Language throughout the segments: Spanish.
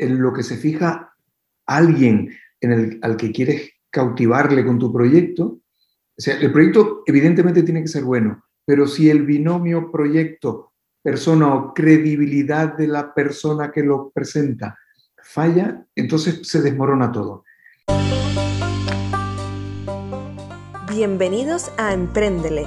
en lo que se fija alguien en el, al que quieres cautivarle con tu proyecto, o sea, el proyecto evidentemente tiene que ser bueno, pero si el binomio proyecto, persona o credibilidad de la persona que lo presenta falla, entonces se desmorona todo. Bienvenidos a Emprendele,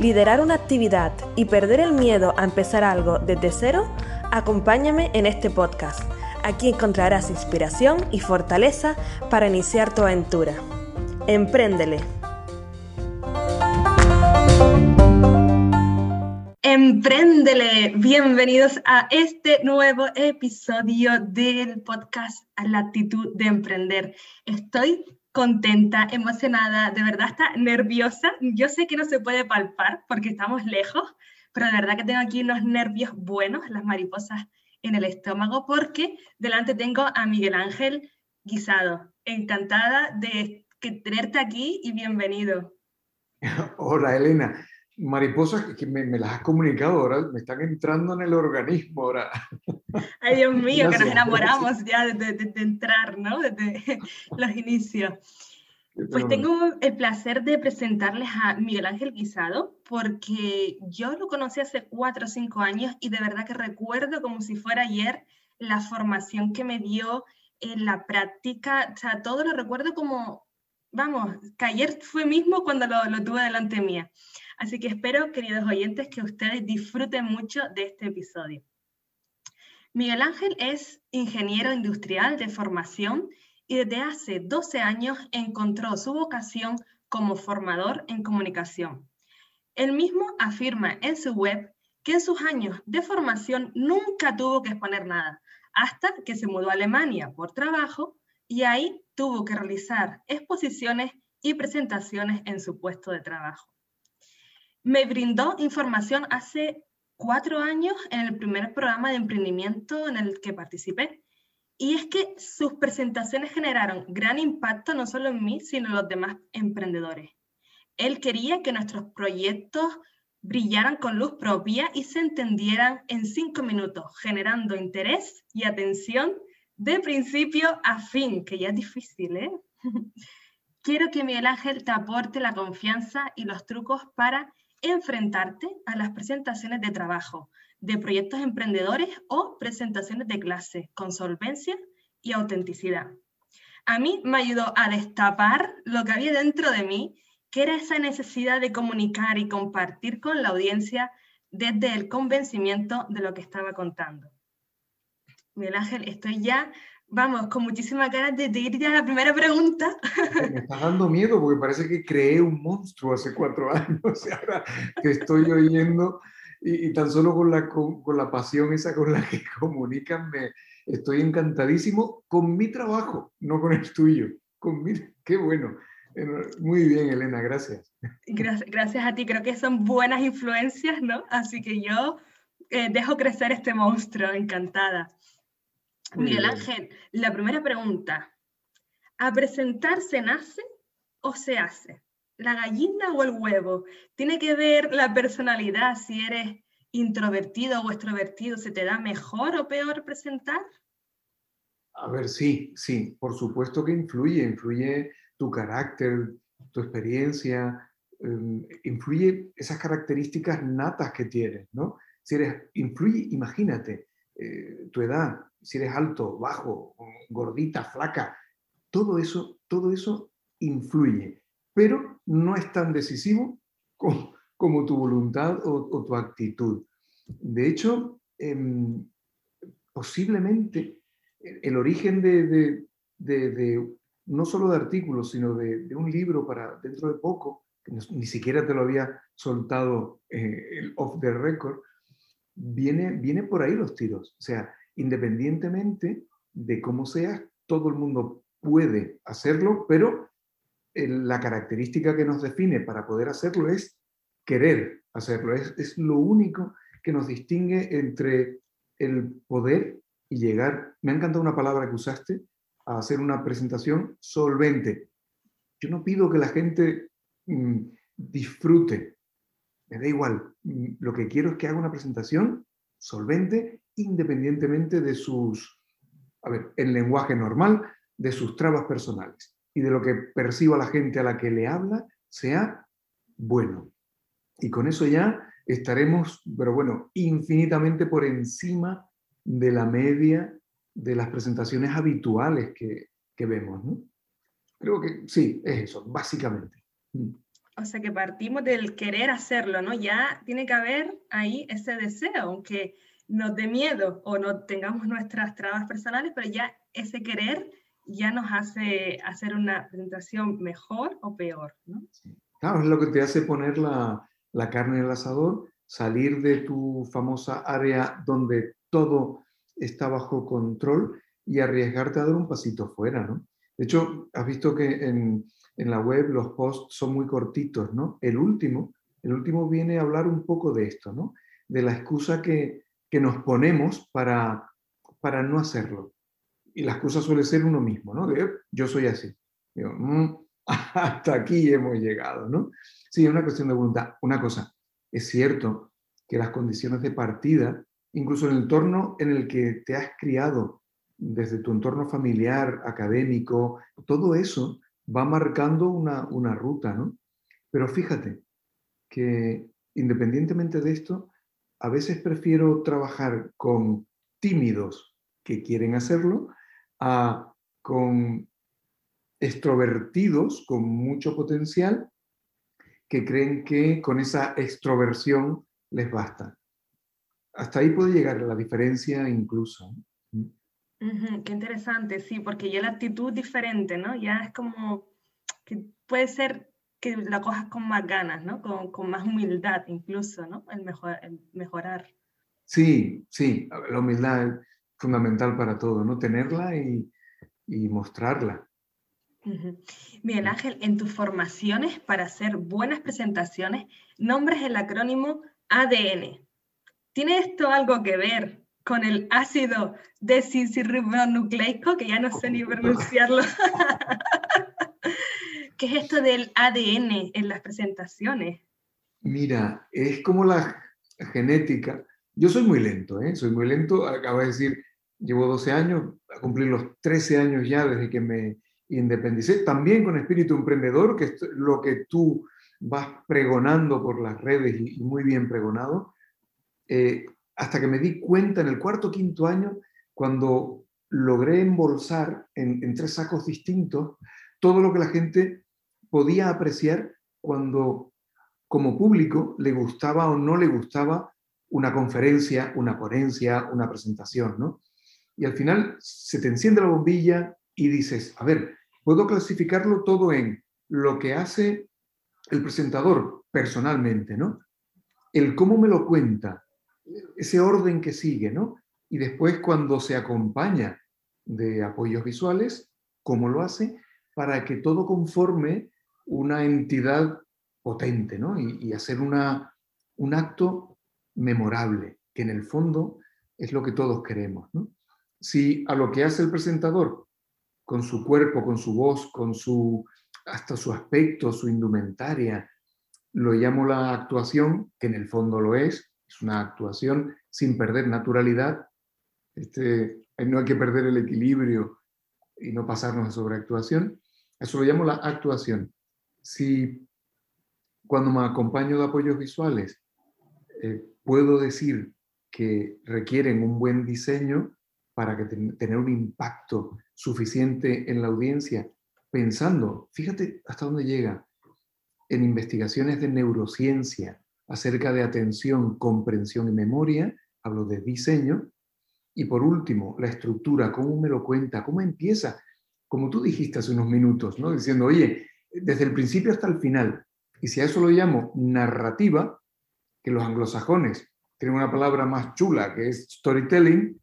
liderar una actividad y perder el miedo a empezar algo desde cero, acompáñame en este podcast Aquí encontrarás inspiración y fortaleza para iniciar tu aventura. Empréndele. Empréndele. Bienvenidos a este nuevo episodio del podcast la actitud de emprender. Estoy contenta, emocionada, de verdad está nerviosa. Yo sé que no se puede palpar porque estamos lejos, pero de verdad que tengo aquí unos nervios buenos, las mariposas en el estómago porque delante tengo a Miguel Ángel Guisado. Encantada de tenerte aquí y bienvenido. Hola Elena, mariposas que me, las has comunicado ahora, me están entrando en el organismo ahora. Ay Dios mío, que nos enamoramos ya de, de entrar, ¿no? Desde los inicios. Pues tengo el placer de presentarles a Miguel Ángel Guisado, porque yo lo conocí hace cuatro o cinco años y de verdad que recuerdo como si fuera ayer la formación que me dio en la práctica, o sea, todo lo recuerdo como, vamos, que ayer fue mismo cuando lo, lo tuve delante mía. Así que espero, queridos oyentes, que ustedes disfruten mucho de este episodio. Miguel Ángel es ingeniero industrial de formación y desde hace 12 años encontró su vocación como formador en comunicación. Él mismo afirma en su web que en sus años de formación nunca tuvo que exponer nada, hasta que se mudó a Alemania por trabajo y ahí tuvo que realizar exposiciones y presentaciones en su puesto de trabajo. Me brindó información hace cuatro años en el primer programa de emprendimiento en el que participé y es que sus presentaciones generaron gran impacto no solo en mí, sino en los demás emprendedores. Él quería que nuestros proyectos brillaran con luz propia y se entendieran en cinco minutos, generando interés y atención de principio a fin, que ya es difícil, ¿eh? Quiero que Miguel Ángel te aporte la confianza y los trucos para enfrentarte a las presentaciones de trabajo, de proyectos emprendedores o presentaciones de clase con solvencia y autenticidad. A mí me ayudó a destapar lo que había dentro de mí, que era esa necesidad de comunicar y compartir con la audiencia desde el convencimiento de lo que estaba contando. Miguel Ángel, estoy ya, vamos, con muchísimas ganas de, ir ya a la primera pregunta. Me está dando miedo porque parece que creé un monstruo hace cuatro años y ahora que estoy oyendo y, tan solo con la, con, la pasión esa con la que comunican, me, estoy encantadísimo con mi trabajo, no con el tuyo. Con mi, qué bueno. Muy bien, Elena, gracias. gracias. Gracias a ti, creo que son buenas influencias, ¿no? Así que yo eh, dejo crecer este monstruo, encantada. Miguel Ángel, la primera pregunta. ¿A presentarse nace o se hace? la gallina o el huevo? ¿Tiene que ver la personalidad si eres introvertido o extrovertido? ¿Se te da mejor o peor presentar? A ver, sí, sí, por supuesto que influye, influye tu carácter, tu experiencia, em, influye esas características natas que tienes, ¿no? Si eres, influye, imagínate, eh, tu edad, si eres alto, bajo, gordita, flaca, todo eso, todo eso influye pero no es tan decisivo como, tu voluntad o, tu actitud. De hecho, em, posiblemente el origen de, no solo de artículos, sino de, un libro para dentro de poco, ni siquiera te lo había soltado eh, el off the record, viene, viene por ahí los tiros. O sea, independientemente de cómo seas, todo el mundo puede hacerlo, pero la característica que nos define para poder hacerlo es querer hacerlo. Es, es lo único que nos distingue entre el poder y llegar, me ha encantado una palabra que usaste, a hacer una presentación solvente. Yo no pido que la gente mm, disfrute, me da igual. Mm, lo que quiero es que haga una presentación solvente independientemente de sus, a ver, en lenguaje normal, de sus trabas personales y de lo que perciba la gente a la que le habla sea bueno. Y con eso ya estaremos, pero bueno, infinitamente por encima de la media de las presentaciones habituales que, vemos. Creo que sí, es eso, básicamente. Mm. O sea que partimos del querer hacerlo, ¿no? Ya tiene que haber ahí ese deseo, aunque nos dé miedo o no tengamos nuestras trabas personales, pero ya ese querer ya nos hace hacer una presentación mejor o peor, ¿no? Claro, es lo que te hace poner la, la carne en el asador, salir de tu famosa área donde todo está bajo control y arriesgarte a dar un pasito fuera, ¿no? De hecho, has visto que en, en la web los posts son muy cortitos, ¿no? El último, el último viene a hablar un poco de esto, ¿no? De la excusa que, que nos ponemos para, para no hacerlo. Y la excusa suele ser uno mismo, ¿no? De, yo soy así. Digo, mm, hasta aquí hemos llegado, ¿no? Sí, es una cuestión de voluntad. Una cosa, es cierto que las condiciones de partida, incluso el entorno en el que te has criado, desde tu entorno familiar, académico, todo eso va marcando una, una ruta, ¿no? Pero fíjate que independientemente de esto, a veces prefiero trabajar con tímidos que quieren hacerlo a con extrovertidos con mucho potencial que creen que con esa extroversión les basta. Hasta ahí puede llegar la diferencia incluso. qué interesante, sí, porque ya la actitud diferente, ¿no? Ya es como que puede ser que la cojas con más ganas, ¿no? Con, con más humildad incluso, ¿no? El, mejor, el mejorar. Sí, sí, la humildad es fundamental para todo, ¿no? Tenerla y, y mostrarla. Miguel Ángel, en tus formaciones para hacer buenas presentaciones, nombres el acrónimo ADN. ¿Tiene esto algo que ver con el ácido desoxirribonucleico, que ya no sé ni pronunciarlo? ¿Qué es esto del ADN en las presentaciones? Mira, es como la genética. Yo soy muy lento, ¿eh? soy muy lento. Acabo de decir, llevo 12 años, a cumplir los 13 años ya desde que me independicé, también con espíritu emprendedor, que es lo que tú vas pregonando por las redes y, muy bien pregonado, eh, hasta que me di cuenta en el cuarto o quinto año, cuando logré embolsar en, tres sacos distintos todo lo que la gente podía apreciar cuando como público le gustaba o no le gustaba una conferencia, una ponencia, una presentación, ¿no? Y al final se te enciende la bombilla y dices, a ver, puedo clasificarlo todo en lo que hace el presentador personalmente, ¿no? El cómo me lo cuenta, ese orden que sigue, ¿no? Y después cuando se acompaña de apoyos visuales, cómo lo hace para que todo conforme una entidad potente, ¿no? Y, hacer una, un acto memorable, que en el fondo es lo que todos queremos, ¿no? Si a lo que hace el presentador con su cuerpo, con su voz, con su hasta su aspecto, su indumentaria. Lo llamo la actuación, que en el fondo lo es, es una actuación sin perder naturalidad. Este, no hay que perder el equilibrio y no pasarnos a sobreactuación. Eso lo llamo la actuación. Si cuando me acompaño de apoyos visuales eh, puedo decir que requieren un buen diseño para que tener un impacto suficiente en la audiencia, pensando, fíjate hasta dónde llega, en investigaciones de neurociencia acerca de atención, comprensión y memoria, hablo de diseño, y por último, la estructura, cómo me lo cuenta, cómo empieza, como tú dijiste hace unos minutos, ¿no? diciendo, oye, desde el principio hasta el final, y si a eso lo llamo narrativa, que los anglosajones tienen una palabra más chula que es storytelling,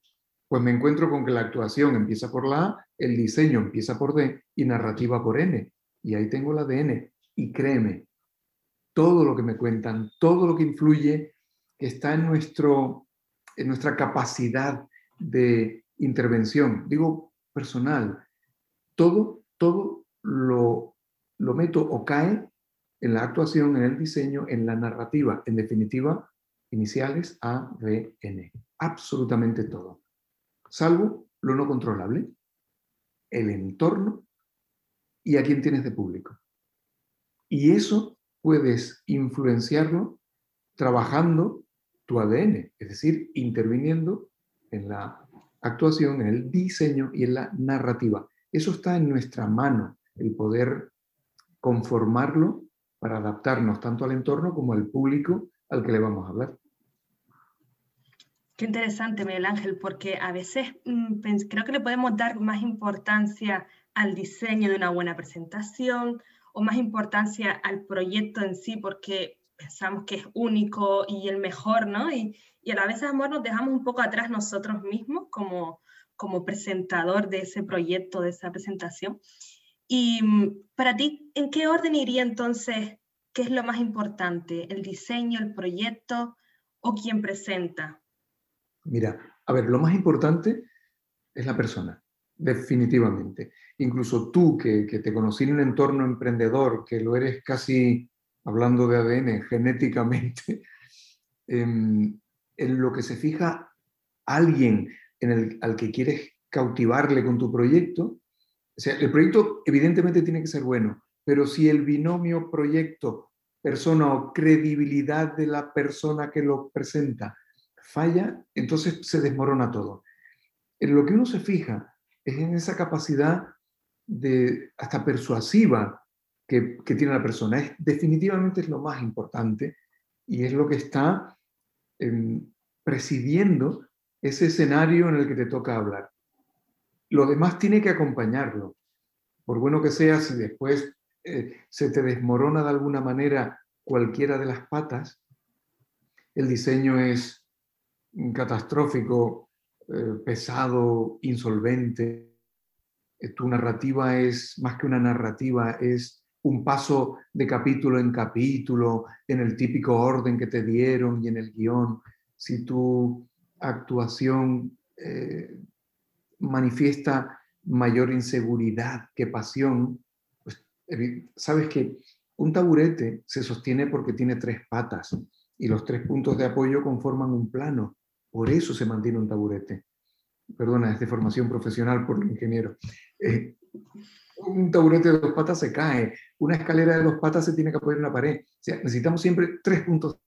Pues me encuentro con que la actuación empieza por la A, el diseño empieza por D y narrativa por N. Y ahí tengo la de N. Y créeme, todo lo que me cuentan, todo lo que influye, que está en, nuestro, en nuestra capacidad de intervención, digo personal, todo, todo lo, lo meto o cae en la actuación, en el diseño, en la narrativa, en definitiva, iniciales A, B, N. Absolutamente todo. Salvo lo no controlable, el entorno y a quién tienes de público. Y eso puedes influenciarlo trabajando tu ADN, es decir, interviniendo en la actuación, en el diseño y en la narrativa. Eso está en nuestra mano, el poder conformarlo para adaptarnos tanto al entorno como al público al que le vamos a hablar. Qué interesante, Miguel Ángel, porque a veces mm, creo que le podemos dar más importancia al diseño de una buena presentación o más importancia al proyecto en sí porque pensamos que es único y el mejor, ¿no? Y, y a la vez, amor, nos dejamos un poco atrás nosotros mismos como, como presentador de ese proyecto, de esa presentación. Y mm, para ti, ¿en qué orden iría entonces? ¿Qué es lo más importante? ¿El diseño, el proyecto o quien presenta? Mira, a ver, lo más importante es la persona, definitivamente. Incluso tú que, te conocí en un entorno emprendedor, que lo eres casi, hablando de ADN, genéticamente, em, en, lo que se fija alguien en el, al que quieres cautivarle con tu proyecto, o sea, el proyecto evidentemente tiene que ser bueno, pero si el binomio proyecto, persona o credibilidad de la persona que lo presenta falla, entonces se desmorona todo. En lo que uno se fija es en esa capacidad de hasta persuasiva que, tiene la persona. Es, definitivamente es lo más importante y es lo que está em, presidiendo ese escenario en el que te toca hablar. Lo demás tiene que acompañarlo. Por bueno que sea, si después eh, se te desmorona de alguna manera cualquiera de las patas, el diseño es catastrófico, eh, pesado, insolvente. Eh, tu narrativa es más que una narrativa, es un paso de capítulo en capítulo, en el típico orden que te dieron y en el guion. Si tu actuación manifiesta mayor inseguridad que pasión, pues sabes que un taburete se sostiene porque tiene tres patas y los tres puntos de apoyo conforman un plano. Por eso se mantiene un taburete. Perdona, es de formación profesional por el ingeniero. Eh, un taburete de dos patas se cae, una escalera de dos patas se tiene que apoyar en la pared. Necesitamos siempre tres puntos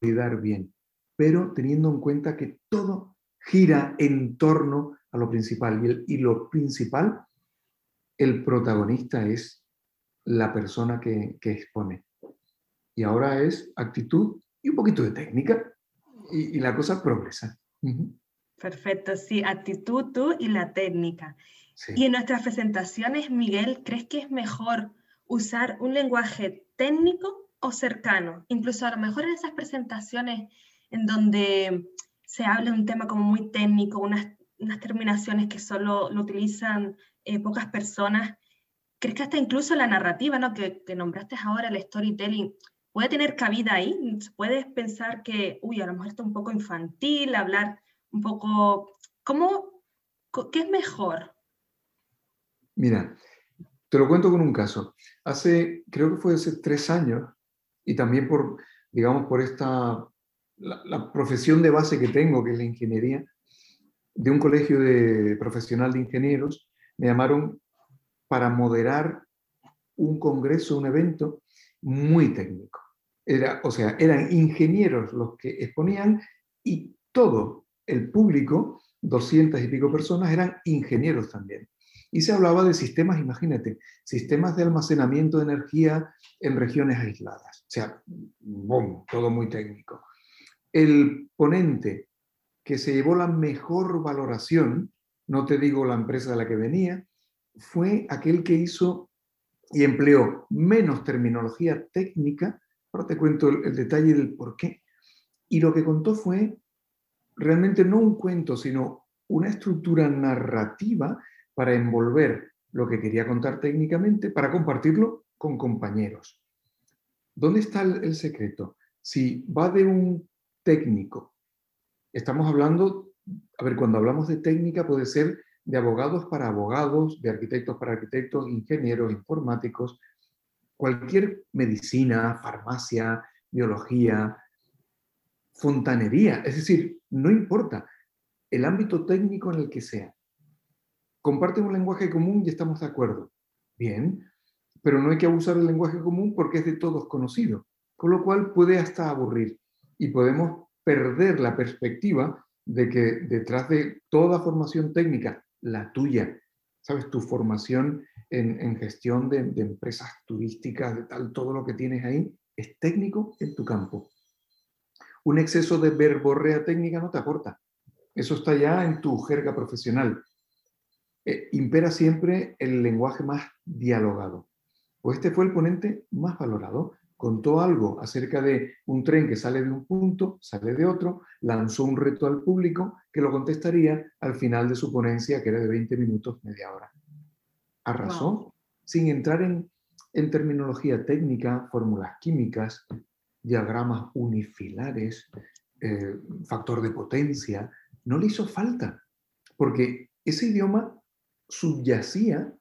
de dar bien, pero teniendo en cuenta que todo gira en torno a lo principal. Y, y lo principal, el protagonista es la persona que, que expone. Y ahora es actitud y un poquito de técnica y, la cosa progresa. Perfecto, sí, actitud tú y la técnica. Y en nuestras presentaciones, Miguel, ¿crees que es mejor usar un lenguaje técnico o cercano? Incluso a lo mejor en esas presentaciones en donde se habla un tema como muy técnico, unas, unas terminaciones que solo lo utilizan eh, pocas personas, ¿crees que hasta incluso la narrativa, ¿no? que, que nombraste ahora, el storytelling, puede tener cabida ahí. Puedes pensar que, uy, a lo mejor está un poco infantil, hablar un poco, ¿cómo, qué es mejor? Mira, te lo cuento con un caso. Hace, creo que fue hace tres años, y también por, digamos, por esta, la, profesión de base que tengo, que es la ingeniería, de un colegio de profesional de ingenieros, me llamaron para moderar un congreso, un evento muy técnico o sea, eran ingenieros los que exponían y todo el público, 200 y pico personas, eran ingenieros también. Y se hablaba de sistemas, imagínate, sistemas de almacenamiento de energía en regiones aisladas. O sea, boom, todo muy técnico. El ponente que se llevó la mejor valoración, no te digo la empresa de la que venía, fue aquel que hizo y empleó menos terminología técnica Ahora te cuento el, detalle del por qué. Y lo que contó fue realmente no un cuento, sino una estructura narrativa para envolver lo que quería contar técnicamente, para compartirlo con compañeros. ¿Dónde está el, secreto? Si va de un técnico, estamos hablando, a ver, cuando hablamos de técnica puede ser de abogados para abogados, de arquitectos para arquitectos, ingenieros, informáticos, cualquier medicina, farmacia, biología, fontanería, es decir, no importa el ámbito técnico en el que sea. Comparten un lenguaje común y estamos de acuerdo. Bien, pero no hay que abusar del lenguaje común porque es de todos conocido, con lo cual puede hasta aburrir y podemos perder la perspectiva de que detrás de toda formación técnica, la tuya, sabes, tu formación en, gestión de, empresas turísticas, de tal, todo lo que tienes ahí, es técnico en tu campo. Un exceso de verborrea técnica no te aporta. Eso está ya en tu jerga profesional. Eh, impera siempre el lenguaje más dialogado. Pues este fue el ponente más valorado. Contó algo acerca de un tren que sale de un punto, sale de otro, lanzó un reto al público que lo contestaría al final de su ponencia, que era de 20 minutos, media hora. Arrasó, sin entrar en, en terminología técnica, fórmulas químicas, diagramas unifilares, eh, factor de potencia, no le hizo falta, porque ese idioma subyacía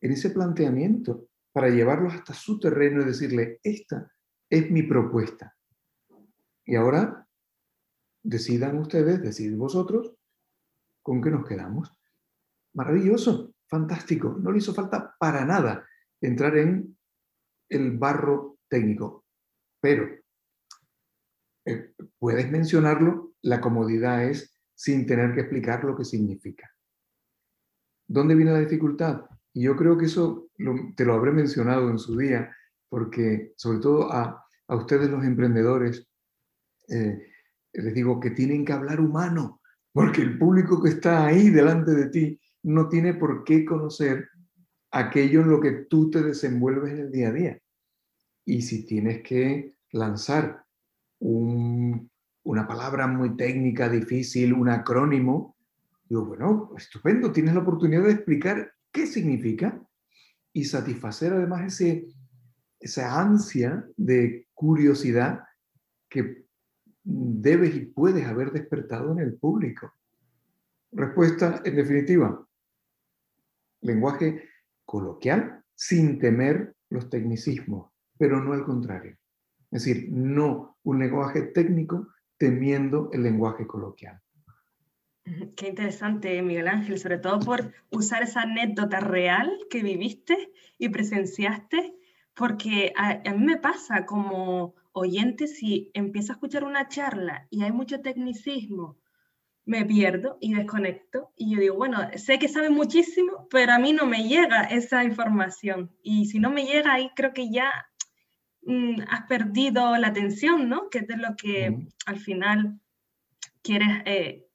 en ese planteamiento para llevarlos hasta su terreno y decirle, esta es mi propuesta. Y ahora decidan ustedes, decidid vosotros, con qué nos quedamos. Maravilloso, fantástico, no le hizo falta para nada entrar en el barro técnico. Pero eh, puedes mencionarlo, la comodidad es sin tener que explicar lo que significa. ¿Dónde viene la dificultad? Y yo creo que eso te lo habré mencionado en su día, porque sobre todo a, ustedes los emprendedores, eh, les digo que tienen que hablar humano, porque el público que está ahí delante de ti no tiene por qué conocer aquello en lo que tú te desenvuelves en el día a día. Y si tienes que lanzar una palabra muy técnica, difícil, un acrónimo, digo, bueno, estupendo, tienes la oportunidad de explicar qué significa y satisfacer además ese, esa ansia de curiosidad que debes y puedes haber despertado en el público. Respuesta, en definitiva, lenguaje coloquial sin temer los tecnicismos, pero no al contrario. Es decir, no un lenguaje técnico temiendo el lenguaje coloquial. Qué interesante, Miguel Ángel, sobre todo por usar esa anécdota real que viviste y presenciaste, porque a, mí me pasa como oyente, si empiezo a escuchar una charla y hay mucho tecnicismo, me pierdo y desconecto y yo digo, bueno, sé que sabe muchísimo, pero a mí no me llega esa información y si no me llega ahí creo que ya mm, has perdido la atención, ¿no? Que es de lo que al final quieres eh,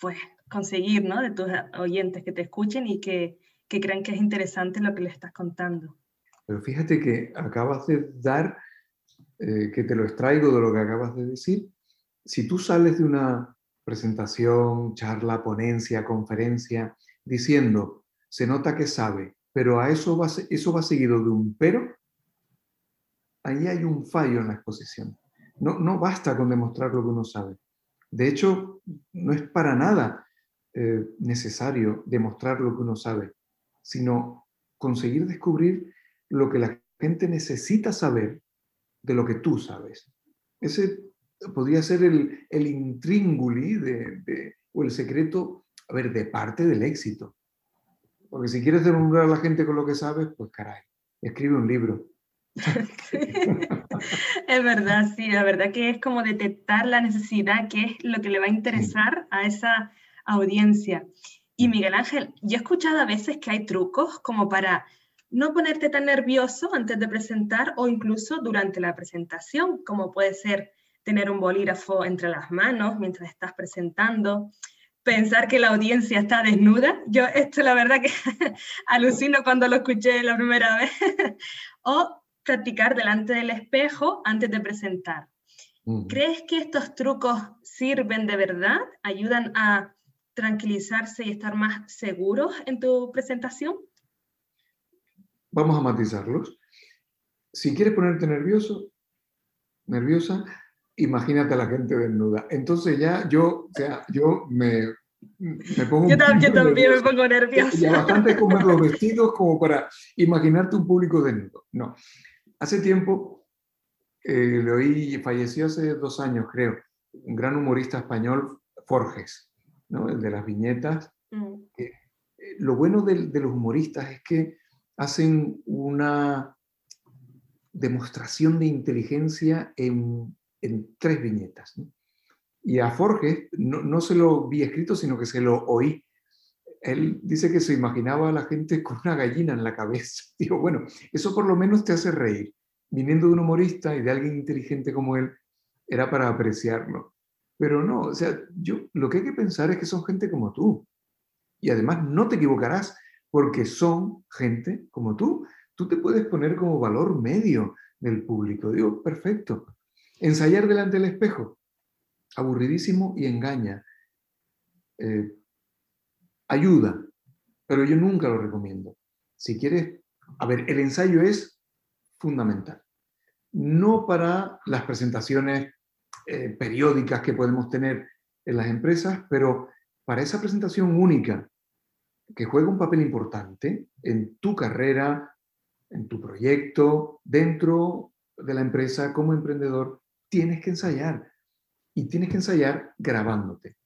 pues conseguir, ¿no? De tus oyentes que te escuchen y que, que crean que es interesante lo que les estás contando. Pero fíjate que acabas de dar, eh, que te lo extraigo de lo que acabas de decir, si tú sales de una presentación, charla, ponencia, conferencia, diciendo, se nota que sabe, pero a eso va, eso va seguido de un pero, ahí hay un fallo en la exposición. No, no basta con demostrar lo que uno sabe. De hecho, no es para nada eh, necesario demostrar lo que uno sabe, sino conseguir descubrir lo que la gente necesita saber de lo que tú sabes. Ese podría ser el, el intrínguli de, o el secreto, a ver, de parte del éxito. Porque si quieres deslumbrar a la gente con lo que sabes, pues caray, escribe un libro. es verdad, sí, la verdad que es como detectar la necesidad, que es lo que le va a interesar a esa audiencia. Y Miguel Ángel, yo he escuchado a veces que hay trucos como para no ponerte tan nervioso antes de presentar o incluso durante la presentación, como puede ser tener un bolígrafo entre las manos mientras estás presentando, pensar que la audiencia está desnuda. Yo esto la verdad que alucino cuando lo escuché la primera vez. o practicar delante del espejo antes de presentar. ¿Crees que estos trucos sirven de verdad? ¿Ayudan a tranquilizarse y estar más seguros en tu presentación? Vamos a matizarlos. Si quieres ponerte nervioso, nerviosa, imagínate a la gente desnuda. Entonces ya yo, o sea, yo me, me pongo... Yo, también me pongo nerviosa. Ya bastante comer los vestidos como para imaginarte un público desnudo. No. Hace tiempo, eh, le oí, falleció hace dos años creo, un gran humorista español, Forges, ¿no? el de las viñetas. Mm. Eh, lo bueno de, de los humoristas es que hacen una demostración de inteligencia en, tres viñetas. Y a Forges no, se lo vi escrito, sino que se lo oí. Él dice que se imaginaba a la gente con una gallina en la cabeza. Digo, bueno, eso por lo menos te hace reír. Viniendo de un humorista y de alguien inteligente como él, era para apreciarlo. Pero no, o sea, yo lo que hay que pensar es que son gente como tú. Y además no te equivocarás porque son gente como tú tú te puedes poner como valor medio del público. Digo, perfecto. Ensayar delante del espejo, aburridísimo y engaña. Eh, ayuda, pero yo nunca lo recomiendo. Si quieres, a ver, el ensayo es fundamental. No para las presentaciones eh, periódicas que podemos tener en las empresas, pero para esa presentación única que juega un papel importante en tu carrera, en tu proyecto, dentro de la empresa, como emprendedor, tienes que ensayar. Y tienes que ensayar grabándote.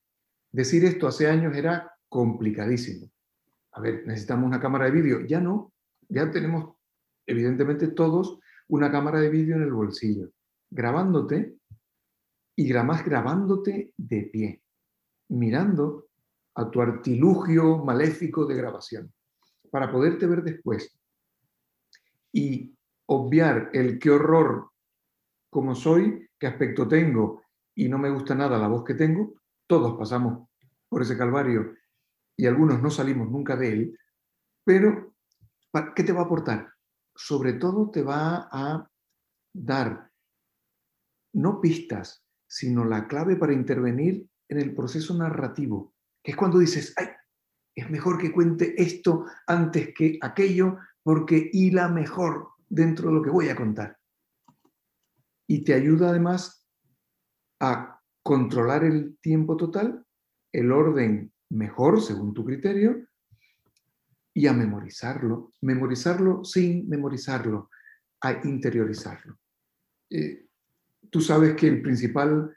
Decir esto hace años era complicadísimo. A ver, necesitamos una cámara de vídeo. Ya no, ya tenemos evidentemente todos una cámara de vídeo en el bolsillo. Grabándote y además grabándote de pie, mirando a tu artilugio maléfico de grabación, para poderte ver después y obviar el qué horror como soy, qué aspecto tengo y no me gusta nada la voz que tengo, todos pasamos por ese calvario y algunos no salimos nunca de él, pero ¿qué te va a aportar? Sobre todo te va a dar no pistas, sino la clave para intervenir en el proceso narrativo, que es cuando dices, ay, es mejor que cuente esto antes que aquello, porque hila mejor dentro de lo que voy a contar. Y te ayuda además a controlar el tiempo total, el orden mejor según tu criterio y a memorizarlo. Memorizarlo sin memorizarlo, a interiorizarlo. Eh, tú sabes que el principal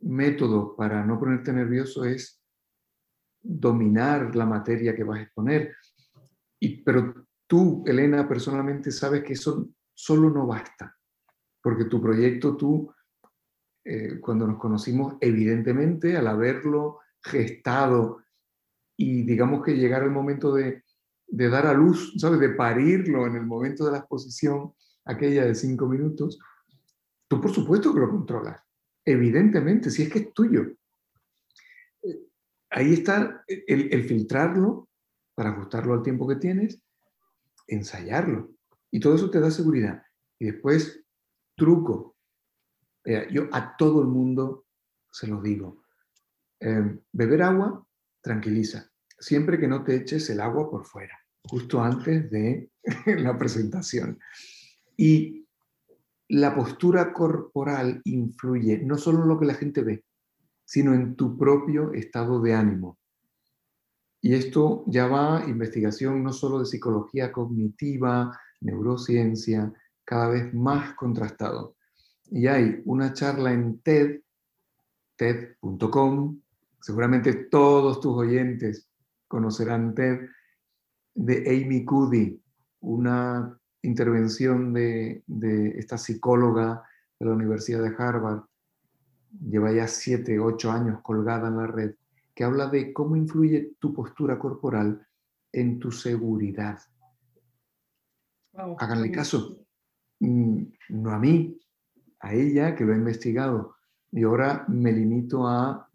método para no ponerte nervioso es dominar la materia que vas a exponer. Y, pero tú, Elena, personalmente sabes que eso solo no basta, porque tu proyecto, tú, eh, cuando nos conocimos, evidentemente, al haberlo gestado y digamos que llegar el momento de, dar a luz, ¿sabes? De parirlo en el momento de la exposición, aquella de cinco minutos, tú por supuesto que lo controlas. Evidentemente, si es que es tuyo. Eh, ahí está el filtrarlo para ajustarlo al tiempo que tienes ensayarlo. Y todo eso te da seguridad. Y después, truco. yo a todo el mundo se lo digo. Em, beber agua tranquiliza. Siempre que no te eches el agua por fuera, justo antes de la presentación. Y la postura corporal influye no solo en lo que la gente ve, sino en tu propio estado de ánimo. Y esto ya va investigación no solo de psicología cognitiva, neurociencia, cada vez más contrastado. Y hay una charla en TED, TED.com, seguramente todos tus oyentes conocerán TED, de Amy Cuddy, una intervención de, de esta psicóloga de la Universidad de Harvard. Lleva ya siete, ocho años colgada en la red que habla de cómo influye tu postura corporal en tu seguridad. Háganle caso, mm, no a mí, a ella que lo ha investigado. Y ahora me limito a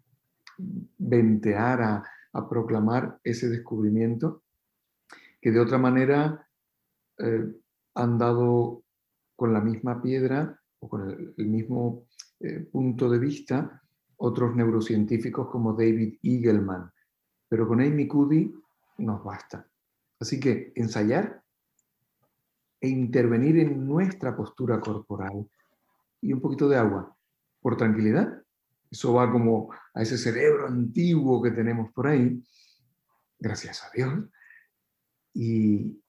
ventear, a, proclamar ese descubrimiento, que de otra manera eh, han dado con la misma piedra o con el, mismo eh, punto de vista otros neurocientíficos como David Eagleman, pero con Amy Cuddy nos basta. Así que ensayar e intervenir en nuestra postura corporal y un poquito de agua por tranquilidad. Eso va como a ese cerebro antiguo que tenemos por ahí, gracias a Dios. Y,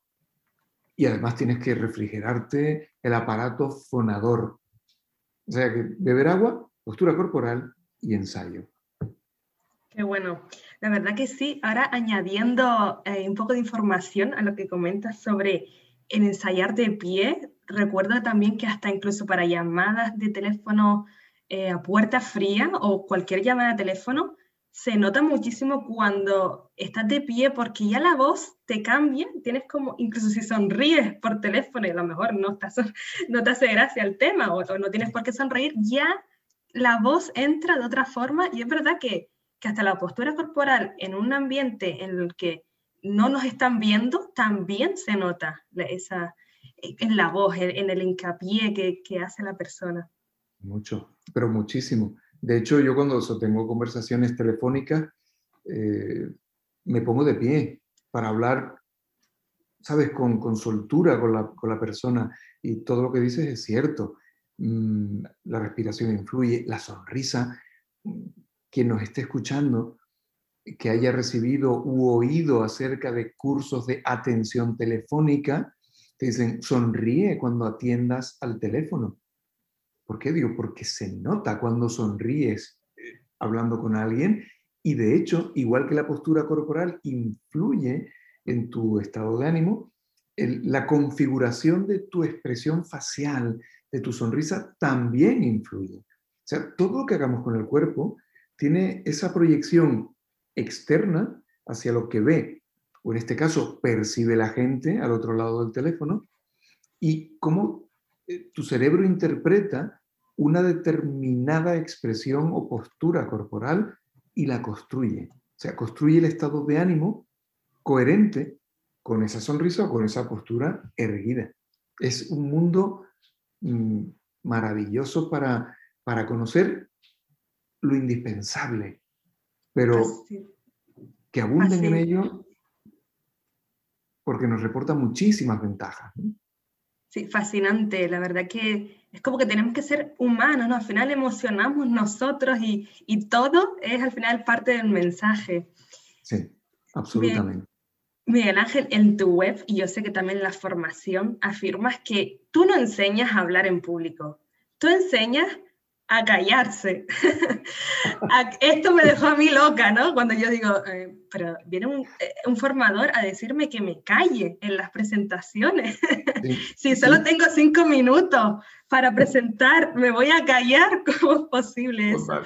y además tienes que refrigerarte el aparato fonador. O sea que beber agua, postura corporal y ensayo. Qué bueno. La verdad que sí. Ahora añadiendo eh, un poco de información a lo que comentas sobre el ensayar de pie, recuerdo también que hasta incluso para llamadas de teléfono eh, a puerta fría o cualquier llamada de teléfono, se nota muchísimo cuando estás de pie porque ya la voz te cambia, tienes como, incluso si sonríes por teléfono y a lo mejor no, no te hace gracia el tema o, no tienes por qué sonreír, ya la voz entra de otra forma y es verdad que, que hasta la postura corporal en un ambiente en el que no nos están viendo, también se nota esa, en la voz, en el hincapié que hace la persona. Mucho, pero muchísimo. De hecho, yo cuando tengo conversaciones telefónicas, eh, me pongo de pie para hablar, ¿sabes? Con, con soltura con la, con la, persona. Y todo lo que dices es cierto. Mm, la respiración influye, la sonrisa. Quien nos esté escuchando, que haya recibido u oído acerca de cursos de atención telefónica, te dicen, sonríe cuando atiendas al teléfono. ¿Por qué digo? Porque se nota cuando sonríes eh, hablando con alguien y de hecho, igual que la postura corporal influye en tu estado de ánimo, la configuración de tu expresión facial, de tu sonrisa, también influye. O sea, todo lo que hagamos con el cuerpo tiene esa proyección externa hacia lo que ve, o en este caso percibe la gente al otro lado del teléfono, y cómo eh, tu cerebro interpreta una determinada expresión o postura corporal y la construye. O sea, construye el estado de ánimo coherente con esa sonrisa o con esa postura erguida. Es un mundo mm, maravilloso para, para conocer lo indispensable, pero que abunden en ello porque nos reporta muchísimas ventajas. Sí, fascinante. La verdad que es como que tenemos que ser humanos, ¿no? Al final emocionamos nosotros y, y todo es al final parte del mensaje. Sí, absolutamente. Miguel Ángel, en tu web, y yo sé que también en la formación, afirmas que tú no enseñas a hablar en público, tú enseñas a callarse. Esto me dejó a mí loca, ¿no? Cuando yo digo, eh, pero viene eh, un, formador a decirme que me calle en las presentaciones. si solo tengo cinco minutos para presentar, me voy a callar, ¿cómo es posible eso?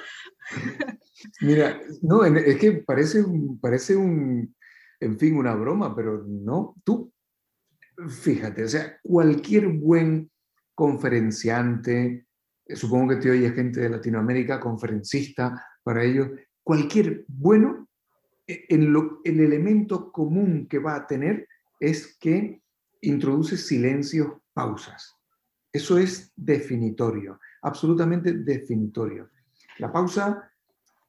Mira, no, es que parece, parece un, en fin, una broma, pero no, tú, fíjate, o sea, cualquier buen conferenciante, eh, supongo que te oye gente de Latinoamérica, conferencista, para ellos, cualquier bueno, eh, en lo, el elemento común que va a tener es que introduce silencios, pausas. Eso es definitorio, absolutamente definitorio. La pausa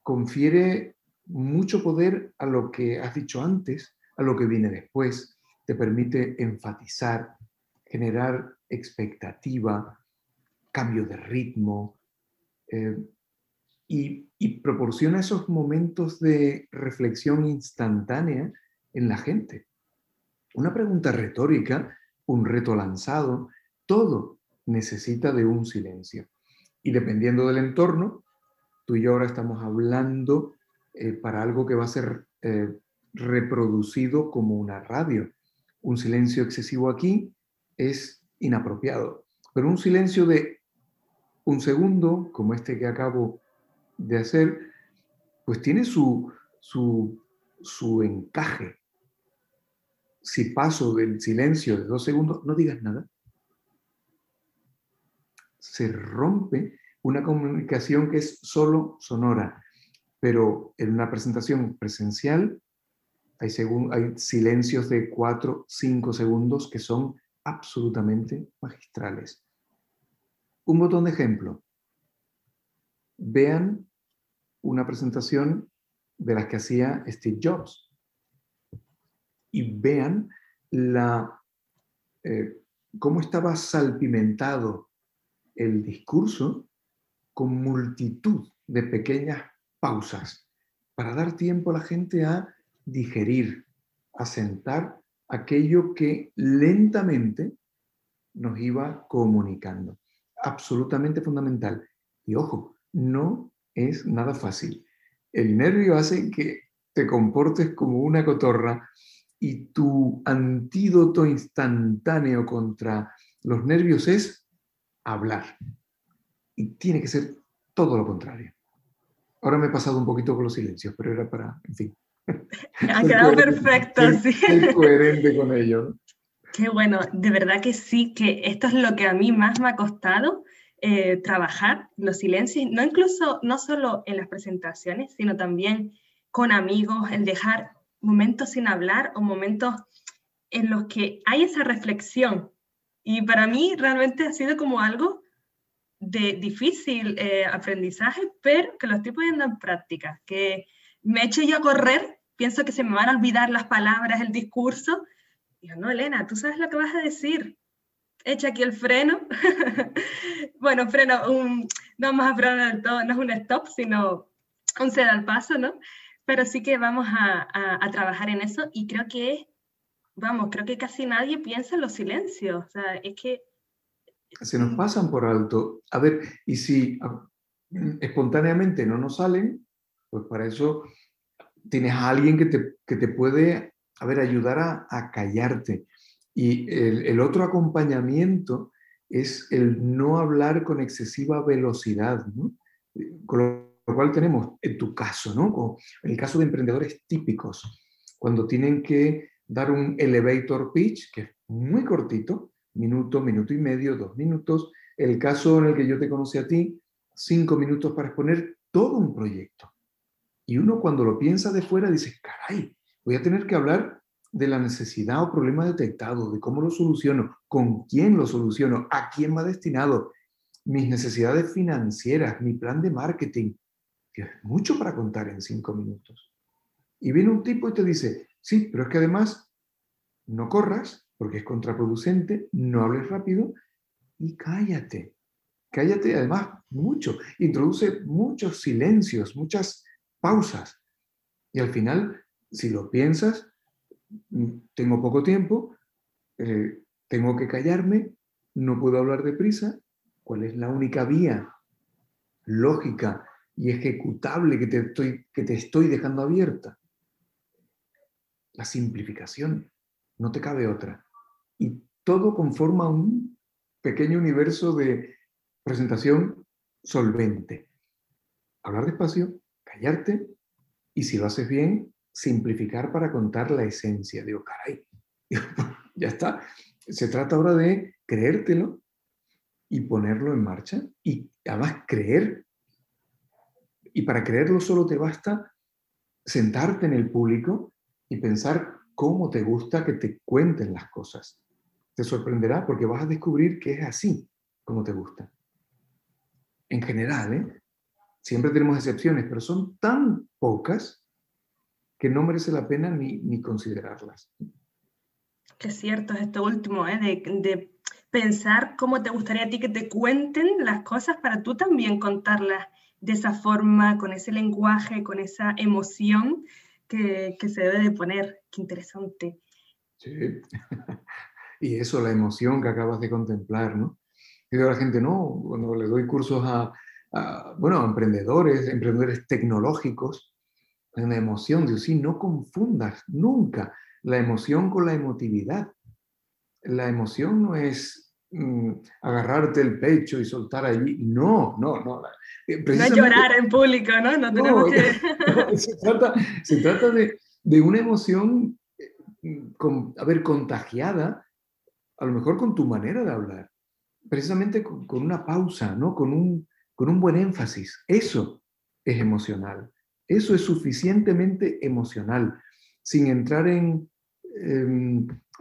confiere mucho poder a lo que has dicho antes, a lo que viene después. Te permite enfatizar, generar expectativa, cambio de ritmo eh, y, proporciona esos momentos de reflexión instantánea en la gente. Una pregunta retórica, un reto lanzado, todo necesita de un silencio. Y dependiendo del entorno, tú y yo ahora estamos hablando eh, para algo que va a ser eh, reproducido como una radio. Un silencio excesivo aquí es inapropiado, pero un silencio de un segundo, como este que acabo de hacer, pues tiene su, su, su encaje. Si paso del silencio de dos segundos, no digas nada. Se rompe una comunicación que es solo sonora, pero en una presentación presencial hay, hay silencios de cuatro, cinco segundos que son absolutamente magistrales. Un botón de ejemplo. vean una presentación de las que hacía Steve Jobs y vean la, eh, cómo estaba salpimentado el discurso con multitud de pequeñas pausas para dar tiempo a la gente a digerir, a sentar aquello que lentamente nos iba comunicando. Absolutamente fundamental. Y ojo, no es nada fácil. El nervio hace que te comportes como una cotorra y tu antídoto instantáneo contra los nervios es hablar. Y tiene que ser todo lo contrario. Ahora me he pasado un poquito con los silencios, pero era para, en fin. Ha quedado perfecto, sí. coherente con ello. Qué bueno, de verdad que sí, que esto es lo que a mí más me ha costado eh, trabajar, los silencios, no incluso, no solo en las presentaciones, sino también con amigos, el dejar momentos sin hablar o momentos en los que hay esa reflexión. Y para mí realmente ha sido como algo de difícil eh, aprendizaje, pero que lo estoy poniendo en práctica, que me echo yo a correr, pienso que se me van a olvidar las palabras, el discurso. No, Elena, tú sabes lo que vas a decir. Echa aquí el freno. bueno, freno, un, no vamos a frenar todo, no es un stop, sino un ceder al paso, ¿no? Pero sí que vamos a, a, trabajar en eso y creo que, vamos, creo que casi nadie piensa en los silencios. O sea, es que se nos pasan por alto. A ver, y si espontáneamente no nos salen, pues para eso tienes a alguien que te, que te puede, a ver, ayudar a, callarte. Y el, otro acompañamiento es el no hablar con excesiva velocidad. Con lo cual tenemos, en tu caso, ¿no? En el caso de emprendedores típicos, cuando tienen que dar un elevator pitch, que es muy cortito, minuto, minuto y medio, dos minutos. El caso en el que yo te conocí a ti, cinco minutos para exponer todo un proyecto. Y uno cuando lo piensa de fuera dice, caray, voy a tener que hablar de la necesidad o problema detectado, de cómo lo soluciono, con quién lo soluciono, a quién va destinado, mis necesidades financieras, mi plan de marketing. Es mucho para contar en cinco minutos. Y viene un tipo y te dice, sí, pero es que además no corras, porque es contraproducente, no hables rápido y cállate. Cállate además mucho. Introduce muchos silencios, muchas pausas. Y al final, si lo piensas, tengo poco tiempo, eh, tengo que callarme, no puedo hablar deprisa. ¿Cuál es la única vía lógica y ejecutable que te estoy, que te estoy dejando abierta? La simplificación. No te cabe otra y todo conforma un pequeño universo de presentación solvente. Hablar despacio, callarte y si lo haces bien, simplificar para contar la esencia. Digo, caray, ya está. Se trata ahora de creértelo y ponerlo en marcha y además creer. Y para creerlo solo te basta sentarte en el público y pensar cómo te gusta que te cuenten las cosas te sorprenderá porque vas a descubrir que es así como te gusta. En general, ¿eh? siempre tenemos excepciones, pero son tan pocas que no merece la pena ni, ni considerarlas. Es cierto, es esto último, ¿eh? de, de pensar cómo te gustaría a ti que te cuenten las cosas para tú también contarlas de esa forma, con ese lenguaje, con esa emoción que, que se debe de poner. Qué interesante. Sí. y eso, la emoción que acabas de contemplar, ¿no? Y la gente, no, cuando le doy cursos a, bueno, a emprendedores, emprendedores tecnológicos, una emoción, digo, sí, no confundas nunca la emoción con la emotividad. La emoción no es mm, agarrarte el pecho y soltar allí, no, no, no. Eh, no llorar en público, ¿no? No tenemos que... se trata, se trata de, de, una emoción, eh, con, a ver, contagiada a lo mejor con tu manera de hablar, precisamente con, una pausa, ¿no? Con un, con un buen énfasis. Eso es emocional. Eso es suficientemente emocional, sin entrar en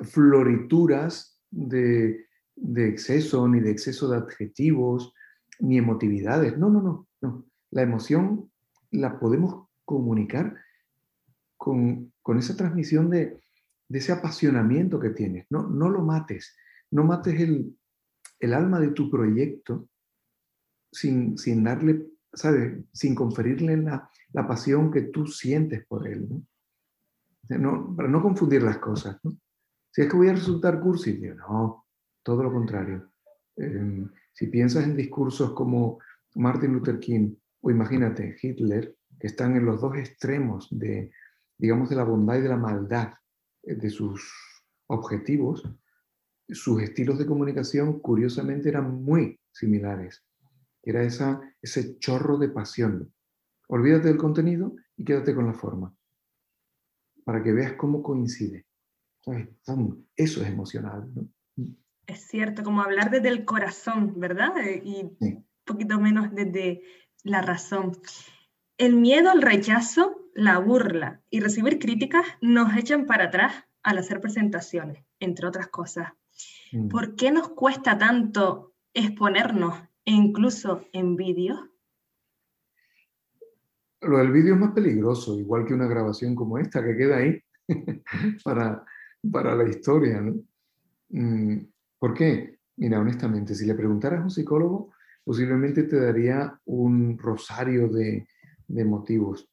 florituras de, de, exceso, ni de exceso de adjetivos, ni emotividades. No, no, no, no. la emoción la podemos comunicar con, esa transmisión de, ese apasionamiento que tienes. No, no lo mates, no mates el, alma de tu proyecto sin, sin darle, ¿sabes? Sin conferirle la, pasión que tú sientes por él. para no confundir las cosas. Si es que voy a resultar cursi, no, todo lo contrario. Em, si piensas en discursos como Martin Luther King o imagínate Hitler, que están en los dos extremos de, digamos, de la bondad y de la maldad eh, de sus objetivos, sus estilos de comunicación curiosamente eran muy similares. Era esa, ese chorro de pasión. Olvídate del contenido y quédate con la forma, para que veas cómo coincide. Eso es emocional. Es cierto, como hablar desde el corazón, ¿verdad? Eh, y un poquito menos desde la razón. El miedo al rechazo, la burla y recibir críticas nos echan para atrás al hacer presentaciones, entre otras cosas. Mm. ¿Por qué nos cuesta tanto exponernos e incluso en vídeo? Lo del vídeo es más peligroso, igual que una grabación como esta que queda ahí para, para la historia. ¿no? Mm, ¿Por qué? Mira, honestamente, si le preguntaras a un psicólogo, posiblemente te daría un rosario de, de motivos.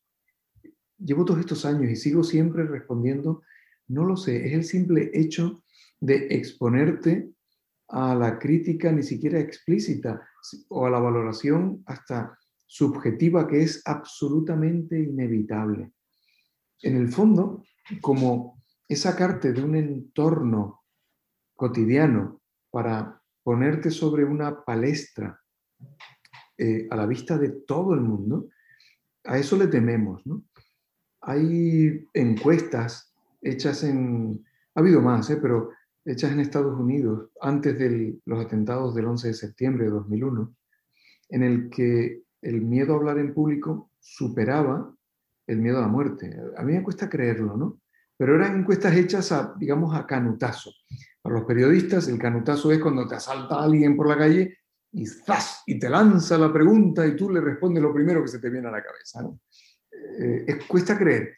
Llevo todos estos años y sigo siempre respondiendo, no lo sé, es el simple hecho de exponerte a la crítica ni siquiera explícita o a la valoración hasta subjetiva que es absolutamente inevitable. En el fondo, como sacarte de un entorno cotidiano para ponerte sobre una palestra eh, a la vista de todo el mundo, a eso le tememos. ¿no? Hay encuestas hechas en, ha habido más, ¿eh? pero hechas en Estados Unidos antes de los atentados del 11 de septiembre de 2001, en el que el miedo a hablar en público superaba el miedo a la muerte. A mí me cuesta creerlo, ¿no? Pero eran encuestas hechas a, digamos, a canutazo. Para los periodistas, el canutazo es cuando te asalta alguien por la calle y ¡zas! y te lanza la pregunta y tú le respondes lo primero que se te viene a la cabeza. ¿no? Eh, es, cuesta creer,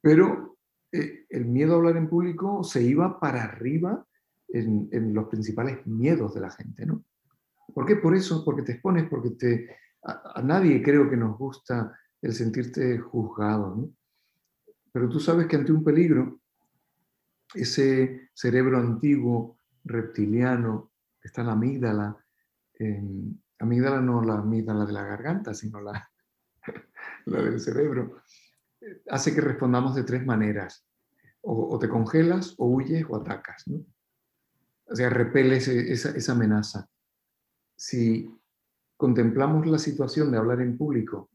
pero eh, el miedo a hablar en público se iba para arriba en, en, los principales miedos de la gente. ¿no? ¿Por qué? Por eso, porque te expones, porque te, a, nadie creo que nos gusta el sentirte juzgado. ¿no? Pero tú sabes que ante un peligro, ese cerebro antiguo, reptiliano, está la amígdala, amígdala no la amígdala de la garganta, sino la, la del cerebro, hace que respondamos de tres maneras. O, te congelas, o huyes, o atacas. O sea, repeles esa, esa amenaza. Si contemplamos la situación de hablar en público,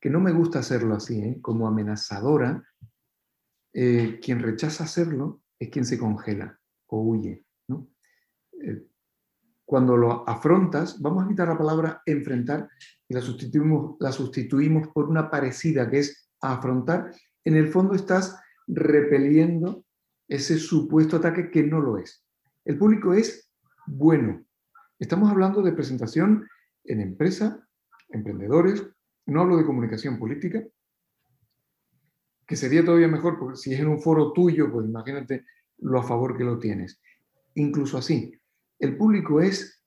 que no me gusta hacerlo así, ¿eh? como amenazadora, eh, quien rechaza hacerlo es quien se congela o huye. Eh, cuando lo afrontas, vamos a quitar la palabra enfrentar y la sustituimos, la sustituimos por una parecida que es afrontar. En el fondo estás repeliendo ese supuesto ataque que no lo es. El público es bueno. Estamos hablando de presentación en empresa, emprendedores, no hablo de comunicación política, que sería todavía mejor, porque si es en un foro tuyo, pues imagínate lo a favor que lo tienes. Incluso así, el público es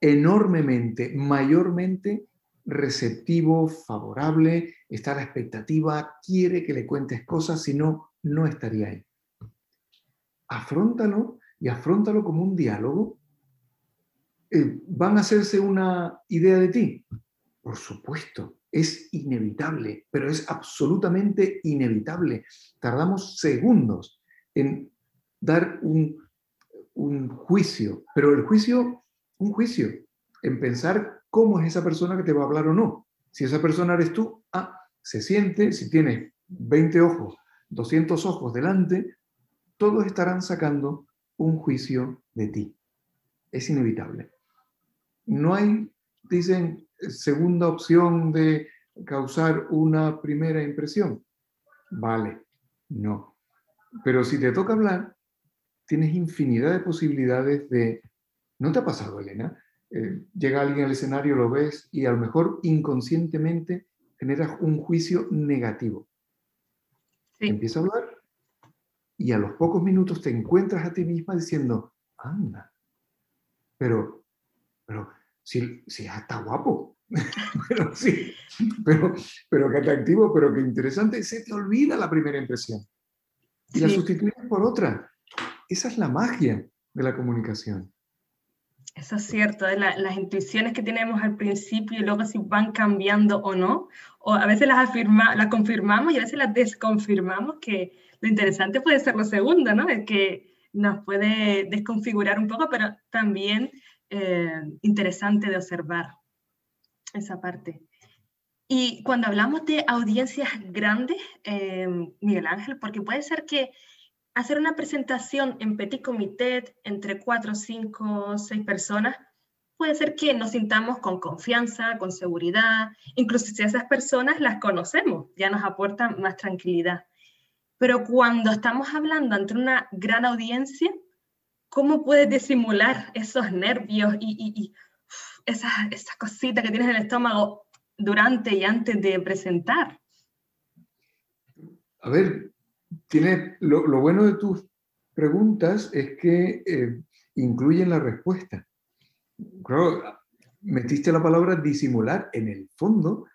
enormemente, mayormente receptivo, favorable, está a la expectativa, quiere que le cuentes cosas, si no, no estaría ahí. Afróntalo y afróntalo como un diálogo. Eh, ¿Van a hacerse una idea de ti? Por supuesto, es inevitable, pero es absolutamente inevitable. Tardamos segundos en dar un, juicio, pero el juicio, un juicio, en pensar cómo es esa persona que te va a hablar o no. Si esa persona eres tú, ah, se siente, si tienes 20 ojos, 200 ojos delante, todos estarán sacando un juicio de ti. Es inevitable. No hay, dicen, segunda opción de causar una primera impresión? Vale, no. Pero si te toca hablar, tienes infinidad de posibilidades de... ¿No te ha pasado, Elena? eh, llega alguien al escenario, lo ves y a lo mejor inconscientemente generas un juicio negativo. Empieza a hablar y a los pocos minutos te encuentras a ti misma diciendo, anda, pero, pero, si, si está guapo, pero sí, pero, pero qué atractivo, pero qué interesante, se te olvida la primera impresión y la sustituyes por otra. Esa es la magia de la comunicación. Eso es cierto, ¿eh? las intuiciones que tenemos al principio y luego si van cambiando o no, o a veces las, afirma, las confirmamos y a veces las desconfirmamos, que lo interesante puede ser lo segundo, ¿no? Es que nos puede desconfigurar un poco, pero también eh, interesante de observar esa parte. Y cuando hablamos de audiencias grandes, eh, Miguel Ángel, porque puede ser que hacer una presentación en petit comité entre cuatro, cinco, seis personas, puede ser que nos sintamos con confianza, con seguridad, incluso si esas personas las conocemos, ya nos aportan más tranquilidad. Pero cuando estamos hablando ante una gran audiencia, ¿cómo puedes disimular esos nervios y, esas, esas cositas que tienes en el estómago durante y antes de presentar? A ver, tiene, lo, bueno de tus preguntas es que eh, incluyen la respuesta. Metiste la palabra disimular. En el fondo,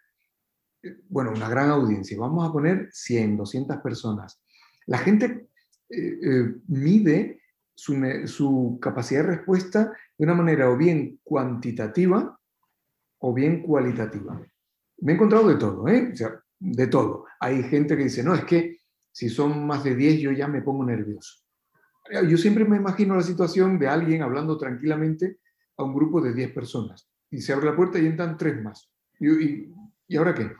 eh, bueno, una gran audiencia. Vamos a poner 100, 200 personas. La gente eh, mide su, capacidad de respuesta de una manera o bien cuantitativa o bien cualitativa. Me he encontrado de todo, ¿eh? O sea, de todo. Hay gente que dice, no, es que si son más de 10 yo ya me pongo nervioso. Yo siempre me imagino la situación de alguien hablando tranquilamente a un grupo de 10 personas y se abre la puerta y entran tres más. ¿Y, y, ahora qué?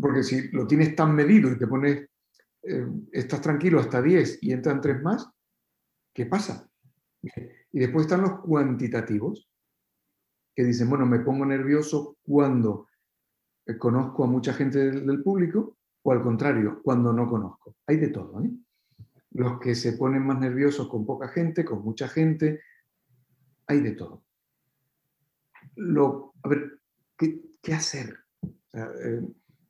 Porque si lo tienes tan medido y te pones, eh, estás tranquilo hasta 10 y entran tres más, ¿qué pasa? Y después están los cuantitativos, que dicen, bueno, me pongo nervioso cuando eh, conozco a mucha gente del público o al contrario, cuando no conozco. Hay de todo. ¿eh? Los que se ponen más nerviosos con poca gente, con mucha gente, hay de todo. Lo, a ver, ¿qué, hacer? Eh,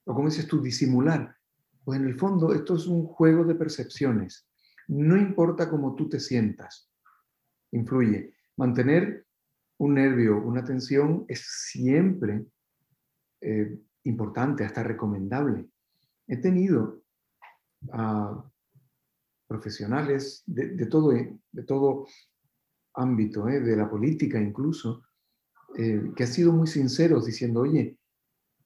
o, dices tú, disimular. Pues en el fondo esto es un juego de percepciones. No importa cómo tú te sientas, influye. Mantener un nervio, una tensión es siempre eh, importante, hasta recomendable. He tenido a profesionales de, todo, de todo ámbito, ¿eh? de la política incluso, eh, que han sido muy sinceros diciendo, oye,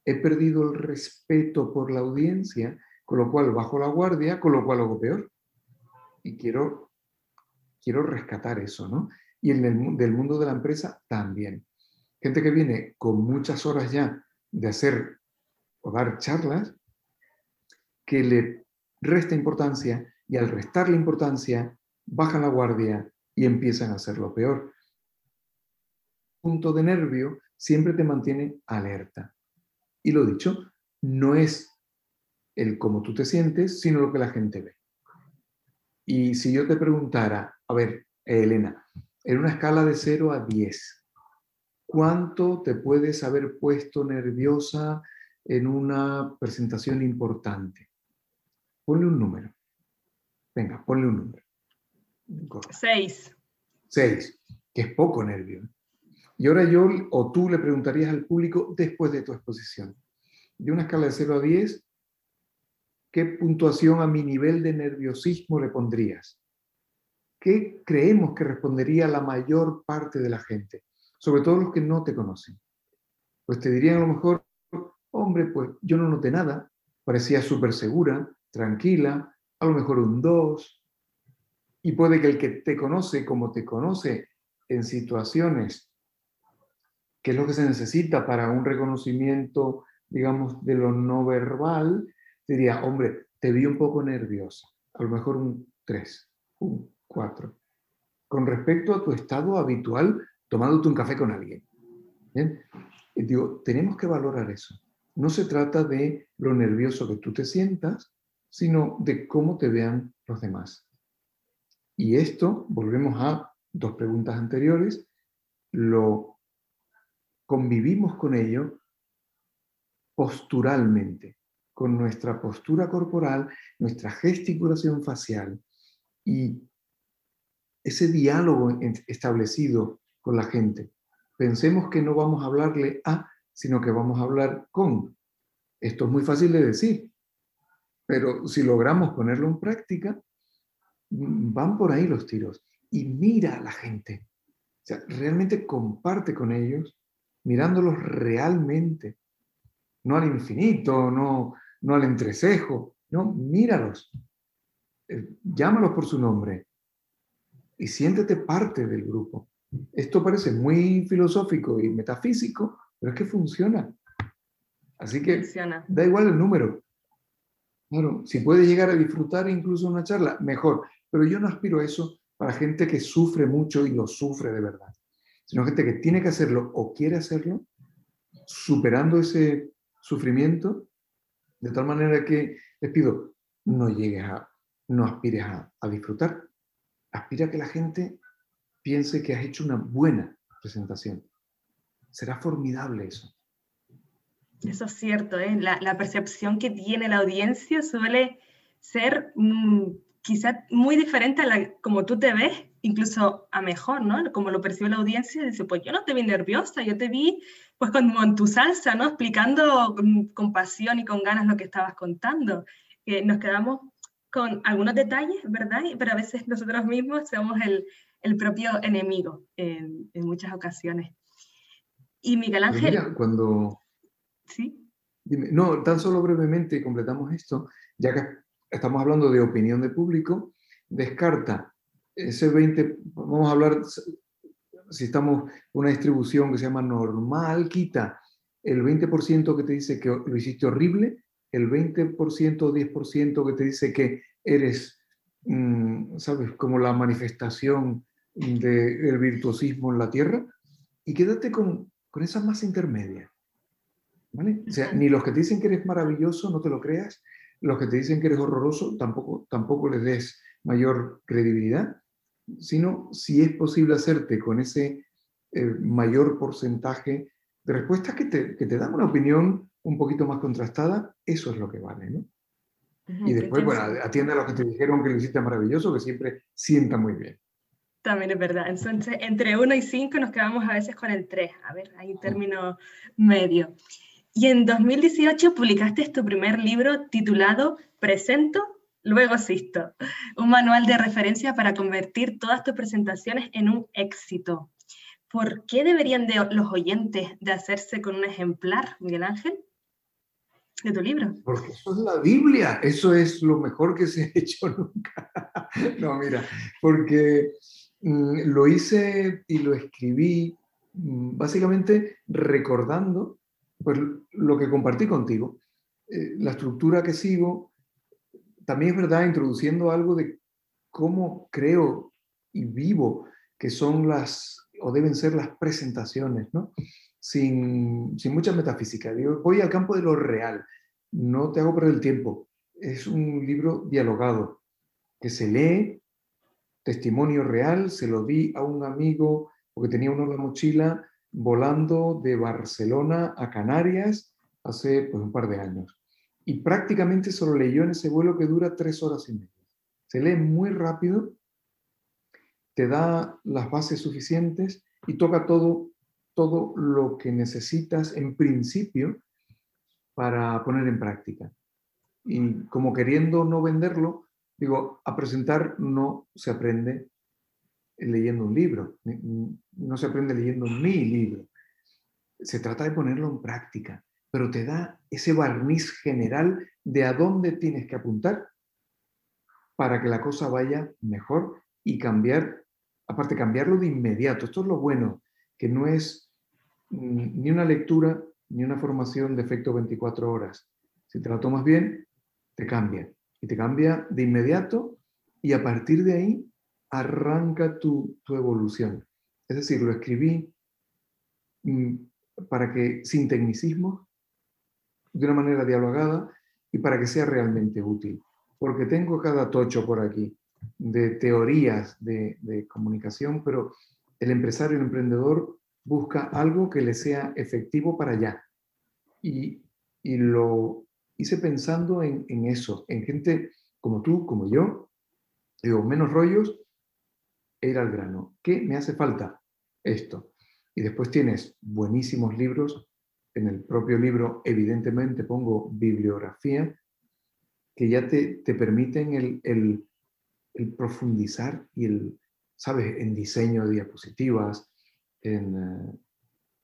he perdido el respeto por la audiencia, con lo cual bajo la guardia, con lo cual hago peor. Y quiero, quiero rescatar eso, ¿no? Y en el del mundo de la empresa también. Gente que viene con muchas horas ya de hacer o dar charlas que le resta importancia y al restarle importancia bajan la guardia y empiezan a hacerlo peor. Punto de nervio siempre te mantiene alerta. Y lo dicho, no es el cómo tú te sientes, sino lo que la gente ve. Y si yo te preguntara, a ver, Elena, en una escala de 0 a 10, ¿cuánto te puedes haber puesto nerviosa en una presentación importante? Ponle un número. Venga, ponle un número. Seis. Seis, que es poco nervio. Y ahora yo o tú le preguntarías al público después de tu exposición. De una escala de 0 a 10, ¿qué puntuación a mi nivel de nerviosismo le pondrías? ¿Qué creemos que respondería la mayor parte de la gente? Sobre todo los que no te conocen. Pues te dirían a lo mejor, hombre, pues yo no noté nada, parecía súper segura, tranquila, a lo mejor un 2, y puede que el que te conoce como te conoce en situaciones, que es lo que se necesita para un reconocimiento, digamos, de lo no verbal, diría, hombre, te vi un poco nerviosa, a lo mejor un 3, un 4, con respecto a tu estado habitual tomándote un café con alguien. Digo, tenemos que valorar eso. No se trata de lo nervioso que tú te sientas, sino de cómo te vean los demás. Y esto, volvemos a dos preguntas anteriores, lo convivimos con ello posturalmente, con nuestra postura corporal, nuestra gesticulación facial y ese diálogo establecido con la gente. Pensemos que no vamos a hablarle a, sino que vamos a hablar con. Esto es muy fácil de decir, pero si logramos ponerlo en práctica, mm, van por ahí los tiros. Y mira a la gente. O sea, realmente comparte con ellos, mirándolos realmente. No al infinito, no, no al entrecejo, no, míralos. Eh, llámalos por su nombre y siéntete parte del grupo. Esto parece muy filosófico y metafísico, pero es que funciona. Así que da igual el número. Claro, si puedes llegar a disfrutar incluso una charla, mejor. Pero yo no aspiro a eso para gente que sufre mucho y lo sufre de verdad, sino gente que tiene que hacerlo o quiere hacerlo, superando ese sufrimiento, de tal manera que les pido, no llegues a, no aspires a, disfrutar, aspira a que la gente piense que has hecho una buena presentación. Será formidable eso. Eso es cierto, ¿eh? la, percepción que tiene la audiencia suele ser mm, quizás muy diferente a la como tú te ves, incluso a mejor, ¿no? Como lo percibe la audiencia, dice, pues yo no te vi nerviosa, yo te vi pues como en tu salsa, ¿no? Explicando con, pasión y con ganas lo que estabas contando. Que nos quedamos con algunos detalles, ¿verdad? Pero a veces nosotros mismos somos el, el propio enemigo en, en, muchas ocasiones. Y Miguel Ángel... cuando... Sí. Dime, no, tan solo brevemente completamos esto, ya que estamos hablando de opinión de público, descarta ese 20, vamos a hablar, si estamos una distribución que se llama normal, quita el 20% que te dice que lo hiciste horrible el 20% o 10% que te dice que eres, mm, ¿sabes?, como la manifestación del virtuosismo en la tierra, y quédate con, con esa masa intermedia. ¿Vale? O sea, ni los que te dicen que eres maravilloso, no te lo creas, los que te dicen que eres horroroso, tampoco, tampoco les des mayor credibilidad, sino si es posible hacerte con ese eh, mayor porcentaje de respuestas que te, que te dan una opinión un poquito más contrastada, eso es lo que vale, ¿no? y después, bueno, atiende a los que te dijeron que lo hiciste maravilloso, que siempre sienta muy bien. También es verdad. Entonces, entre 1 y 5 nos quedamos a veces con el 3. A ver, ahí término medio. Y en 2018 publicaste tu primer libro titulado Presento, luego asisto, un manual de referencia para convertir todas tus presentaciones en un éxito. ¿Por qué deberían de los oyentes de hacerse con un ejemplar, Miguel Ángel? de tu libro. Porque eso es la Biblia, eso es lo mejor que se ha hecho nunca. no, mira, porque mm, lo hice y lo escribí mm, básicamente recordando pues, lo que compartí contigo, eh, la estructura que sigo, también es verdad, introduciendo algo de cómo creo y vivo que son las, o deben ser las presentaciones, ¿no? sin, mucha metafísica. voy al campo de lo real, no te hago perder el tiempo. Es un libro dialogado que se lee, testimonio real, se lo di a un amigo porque tenía uno en la mochila volando de Barcelona a Canarias hace pues, un par de años. Y prácticamente se lo leyó en ese vuelo que dura tres horas y media. Se lee muy rápido, te da las bases suficientes y toca todo todo lo que necesitas en principio para poner en práctica. Y como queriendo no venderlo, digo, a presentar no se aprende leyendo un libro, no se aprende leyendo mi libro. Se trata de ponerlo en práctica, pero te da ese barniz general de a dónde tienes que apuntar para que la cosa vaya mejor y cambiar, aparte cambiarlo de inmediato. Esto es lo bueno que no es mm, ni una lectura ni una formación de efecto 24 horas. Si te la tomas bien, te cambia. Y te cambia de inmediato y a partir de ahí arranca tu, evolución. Es decir, lo escribí mm, para que, sin tecnicismo, de una manera dialogada y para que sea realmente útil. Porque tengo cada tocho por aquí de teorías de, comunicación, pero el empresario, el emprendedor busca algo que le sea efectivo para allá. Y, lo hice pensando en, en, eso, en gente como tú, como yo, digo, menos rollos, ir al grano. ¿Qué me hace falta? Esto. Y después tienes buenísimos libros. En el propio libro, evidentemente, pongo bibliografía que ya te, te permiten el, el, profundizar y el, ¿sabes?, en diseño de diapositivas, en, eh,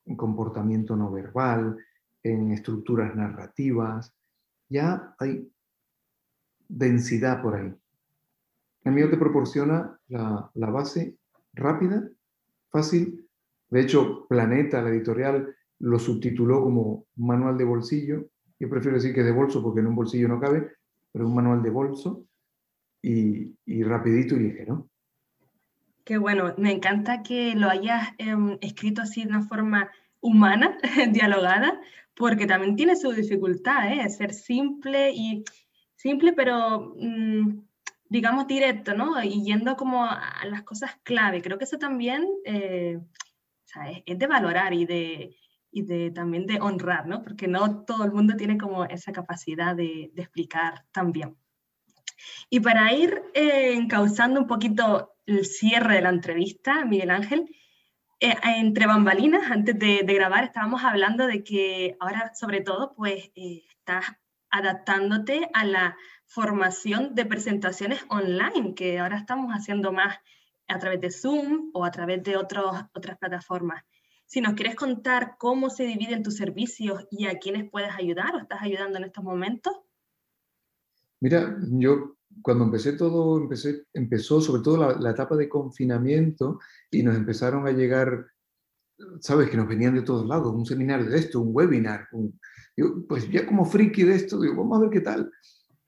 en comportamiento no verbal, en estructuras narrativas. Ya hay densidad por ahí. El mío te proporciona la, la base rápida, fácil. De hecho, Planeta, la editorial, lo subtituló como manual de bolsillo. Yo prefiero decir que de bolso porque en un bolsillo no cabe, pero un manual de bolso y, y rapidito y ligero. Qué bueno, me encanta que lo hayas em, escrito así de una forma humana, dialogada, porque también tiene su dificultad, ¿eh? ser simple y simple, pero mm, digamos directo, ¿no? Y yendo como a las cosas clave. Creo que eso también eh, es, de valorar y de, y también de honrar, ¿no? Porque no todo el mundo tiene como esa capacidad de, explicar también. Y para ir eh, encauzando un poquito el cierre de la entrevista, Miguel Ángel, eh, entre bambalinas, antes de, grabar, estábamos hablando de que ahora, sobre todo, pues estás adaptándote a la formación de presentaciones online, que ahora estamos haciendo más a través de Zoom o a través de otros, otras plataformas. Si nos quieres contar cómo se dividen tus servicios y a quiénes puedes ayudar o estás ayudando en estos momentos. Mira, yo cuando empecé todo, empecé, empezó sobre todo la, etapa de confinamiento y nos empezaron a llegar, sabes, que nos venían de todos lados, un seminario de esto, un webinar, pues ya como friki de esto, digo, vamos a ver qué tal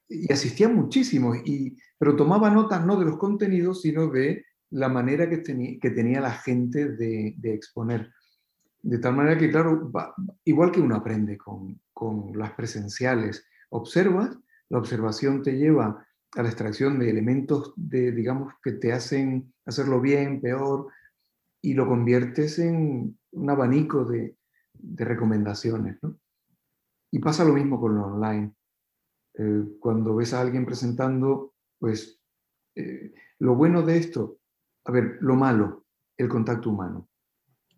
y asistía muchísimo, y, pero tomaba notas no de los contenidos, sino de la manera que, tenía, que la gente de, exponer. De tal manera que, claro, igual que uno aprende con, con las presenciales, observas, la observación te lleva a la extracción de elementos de, digamos, que te hacen hacerlo bien, peor, y lo conviertes en un abanico de, de recomendaciones. ¿no? Y pasa lo mismo con lo online. Eh, cuando ves a alguien presentando, pues eh, lo bueno de esto, a ver, lo malo, el contacto humano.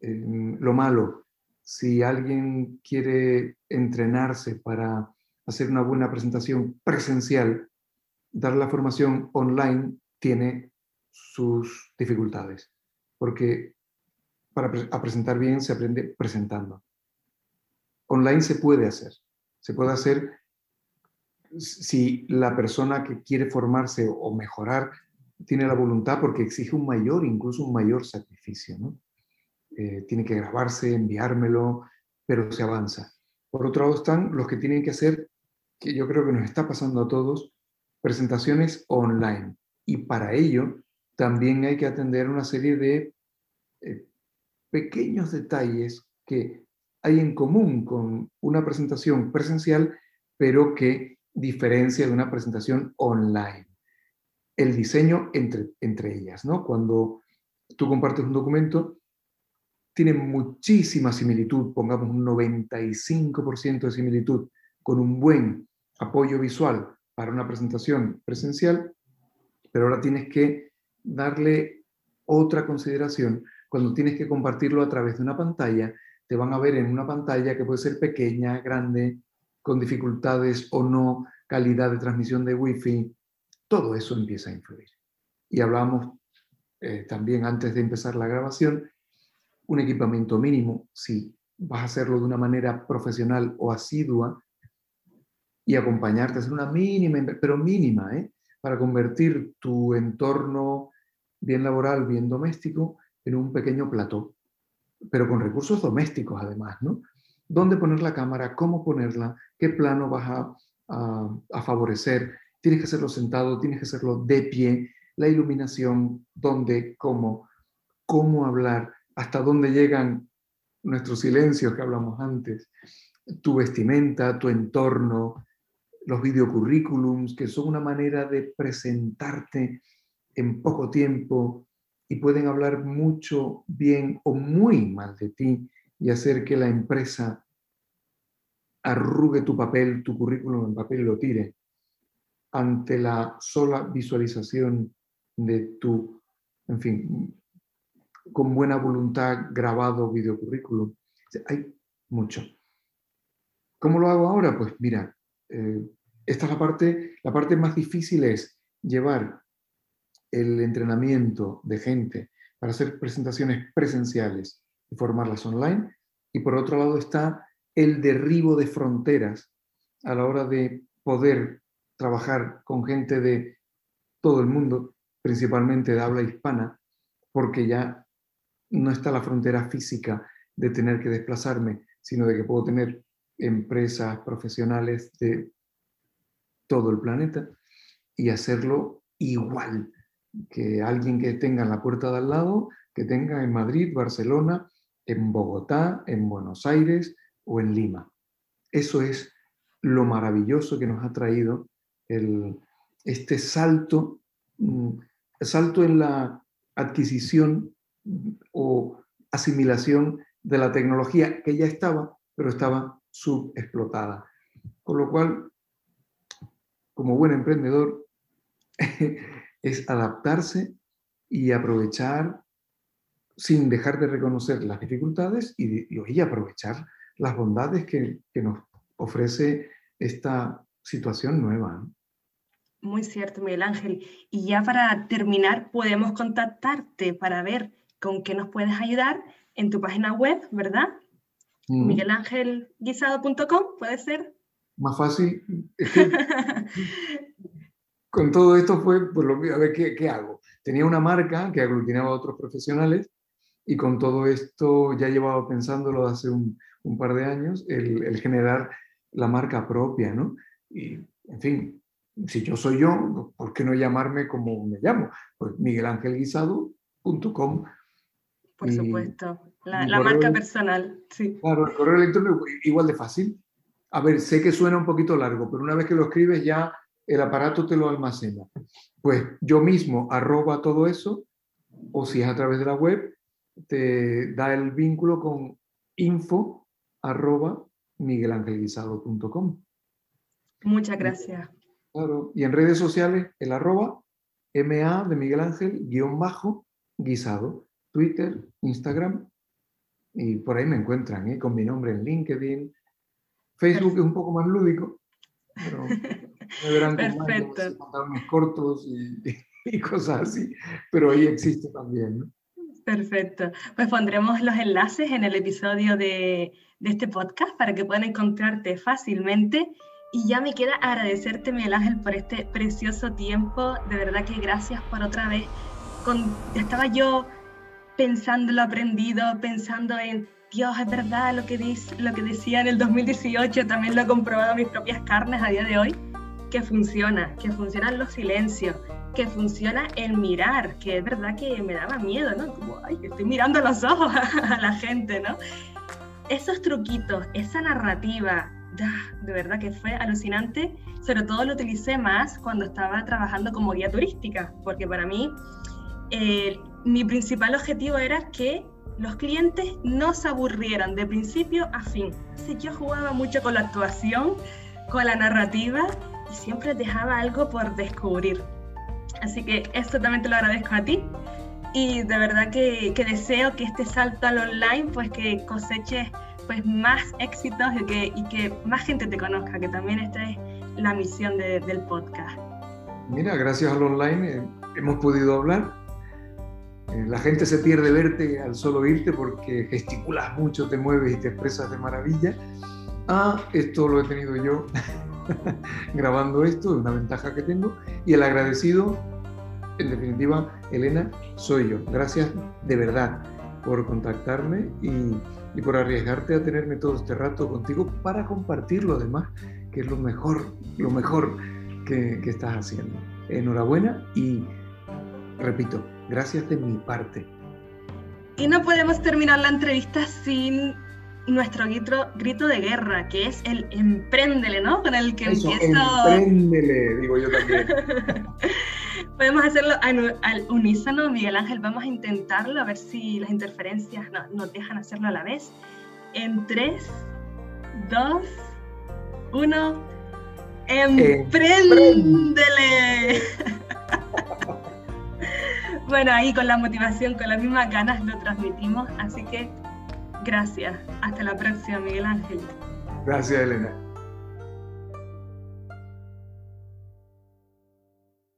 Lo malo, si alguien quiere entrenarse para hacer una buena presentación presencial, dar la formación online tiene sus dificultades, porque para presentar bien se aprende presentando. Online se puede hacer, se puede hacer si la persona que quiere formarse o mejorar tiene la voluntad, porque exige un mayor, incluso un mayor sacrificio, ¿no? Eh, tiene que grabarse, enviármelo, pero se avanza. Por otro lado están los que tienen que hacer, que yo creo que nos está pasando a todos, presentaciones online. Y para ello también hay que atender una serie de eh, pequeños detalles que hay en común con una presentación presencial, pero que diferencia de una presentación online. El diseño entre, entre ellas, ¿no? Cuando tú compartes un documento, tiene muchísima similitud, pongamos un 95% de similitud con un buen apoyo visual para una presentación presencial, pero ahora tienes que darle otra consideración cuando tienes que compartirlo a través de una pantalla. Te van a ver en una pantalla que puede ser pequeña, grande, con dificultades o no, calidad de transmisión de Wi-Fi, todo eso empieza a influir. Y hablamos eh, también antes de empezar la grabación, un equipamiento mínimo, si vas a hacerlo de una manera profesional o asidua, y acompañarte a hacer una mínima, pero mínima, ¿eh? para convertir tu entorno bien laboral, bien doméstico, en un pequeño plató, pero con recursos domésticos además, ¿no? dónde poner la cámara, cómo ponerla, qué plano vas a, favorecer. Tienes que hacerlo sentado, tienes que hacerlo de pie, la iluminación, dónde, cómo, cómo hablar, hasta dónde llegan nuestros silencios que hablamos antes, tu vestimenta, tu entorno, los videocurrículums, que son una manera de presentarte en poco tiempo y pueden hablar mucho bien o muy mal de ti y hacer que la empresa arrugue tu papel, tu currículum en papel y lo tire ante la sola visualización de tu, en fin, con buena voluntad grabado videocurrículum. Hay mucho. ¿Cómo lo hago ahora? Pues mira, eh, esta es la parte, la parte más difícil es llevar el entrenamiento de gente para hacer presentaciones presenciales y formarlas online. Y por otro lado está el derribo de fronteras a la hora de poder trabajar con gente de todo el mundo, principalmente de habla hispana, porque ya no está la frontera física de tener que desplazarme, sino de que puedo tener empresas profesionales de todo el planeta y hacerlo igual que alguien que tenga en la puerta de al lado, que tenga en Madrid, Barcelona, en Bogotá, en Buenos Aires o en Lima. Eso es lo maravilloso que nos ha traído este salto, mm, salto en la adquisición o asimilación de la tecnología que ya estaba, pero estaba subexplotada. Con lo cual, como buen emprendedor, es adaptarse y aprovechar sin dejar de reconocer las dificultades y, y, aprovechar las bondades que, que, nos ofrece esta situación nueva. Muy cierto, Miguel Ángel. Y ya para terminar, podemos contactarte para ver con qué nos puedes ayudar en tu página web, ¿verdad? Mm. Miguelangelguisado.com, ¿puede ser? Más fácil. con todo esto fue, pues lo, a ver ¿qué, qué, hago. Tenía una marca que aglutinaba a otros profesionales y con todo esto ya llevaba pensándolo hace un, un par de años, el, el, generar la marca propia, ¿no? Y, en fin, si yo soy yo, ¿por qué no llamarme como me llamo? Pues miguelangelguisado.com por supuesto, la, marca personal, sí. Claro, el correo electrónico igual de fácil. A ver, sé que suena un poquito largo, pero una vez que lo escribes ya el aparato te lo almacena. Pues yo mismo arroba todo eso, o si es a través de la web, te da el vínculo con info arroba miguelangelguisado.com. Muchas gracias. Claro, y en redes sociales el arroba MA de Miguel Ángel guion bajo guisado. Twitter, Instagram, y por ahí me encuentran, ¿eh? con mi nombre en LinkedIn. Facebook es un poco más lúdico, pero me verán con más cortos y, cosas así, pero ahí existe también. Perfecto. Pues pondremos los enlaces en el episodio de, de, este podcast para que puedan encontrarte fácilmente. Y ya me queda agradecerte, Miguel Ángel, por este precioso tiempo. De verdad que gracias por otra vez. Con, estaba yo pensando lo aprendido, pensando en, Dios, es verdad lo que, dice, lo que decía en el 2018, también lo he comprobado mis propias carnes a día de hoy, que funciona, que funcionan los silencios, que funciona el mirar, que es verdad que me daba miedo, ¿no? Como, ay, estoy mirando los ojos a la gente, ¿no? Esos truquitos, esa narrativa, de verdad que fue alucinante. Sobre todo lo utilicé más cuando estaba trabajando como guía turística, porque para mí eh, mi principal objetivo era que los clientes no se aburrieran de principio a fin. Así que yo jugaba mucho con la actuación, con la narrativa y siempre dejaba algo por descubrir. Así que esto también te lo agradezco a ti y de verdad que, deseo que este salto al online pues que coseches pues más éxitos y que, y que más gente te conozca, que también esta es la misión del podcast. Mira, gracias al online eh, hemos podido hablar la gente se pierde verte al solo oírte porque gesticulas mucho, te mueves y te expresas de maravilla. Ah, esto lo he tenido yo grabando esto, es una ventaja que tengo. Y el agradecido, en definitiva, Elena, soy yo. Gracias de verdad por contactarme y, y por arriesgarte a tenerme todo este rato contigo para compartirlo además, que es lo mejor, lo mejor que, que estás haciendo. Enhorabuena y repito, Gracias de mi parte. Y no podemos terminar la entrevista sin nuestro grito, grito de guerra, que es el empréndele, ¿no? Con el que Eso, Empréndele, digo yo también. Podemos hacerlo al, unísono, Miguel Ángel. Vamos a intentarlo, a ver si las interferencias nos dejan hacerlo a la vez. En 3, 2, 1. ¡Empréndele! bueno, ahí con la motivación, con las mismas ganas lo transmitimos. Así que gracias. Hasta la próxima, Miguel Ángel. Gracias, Elena.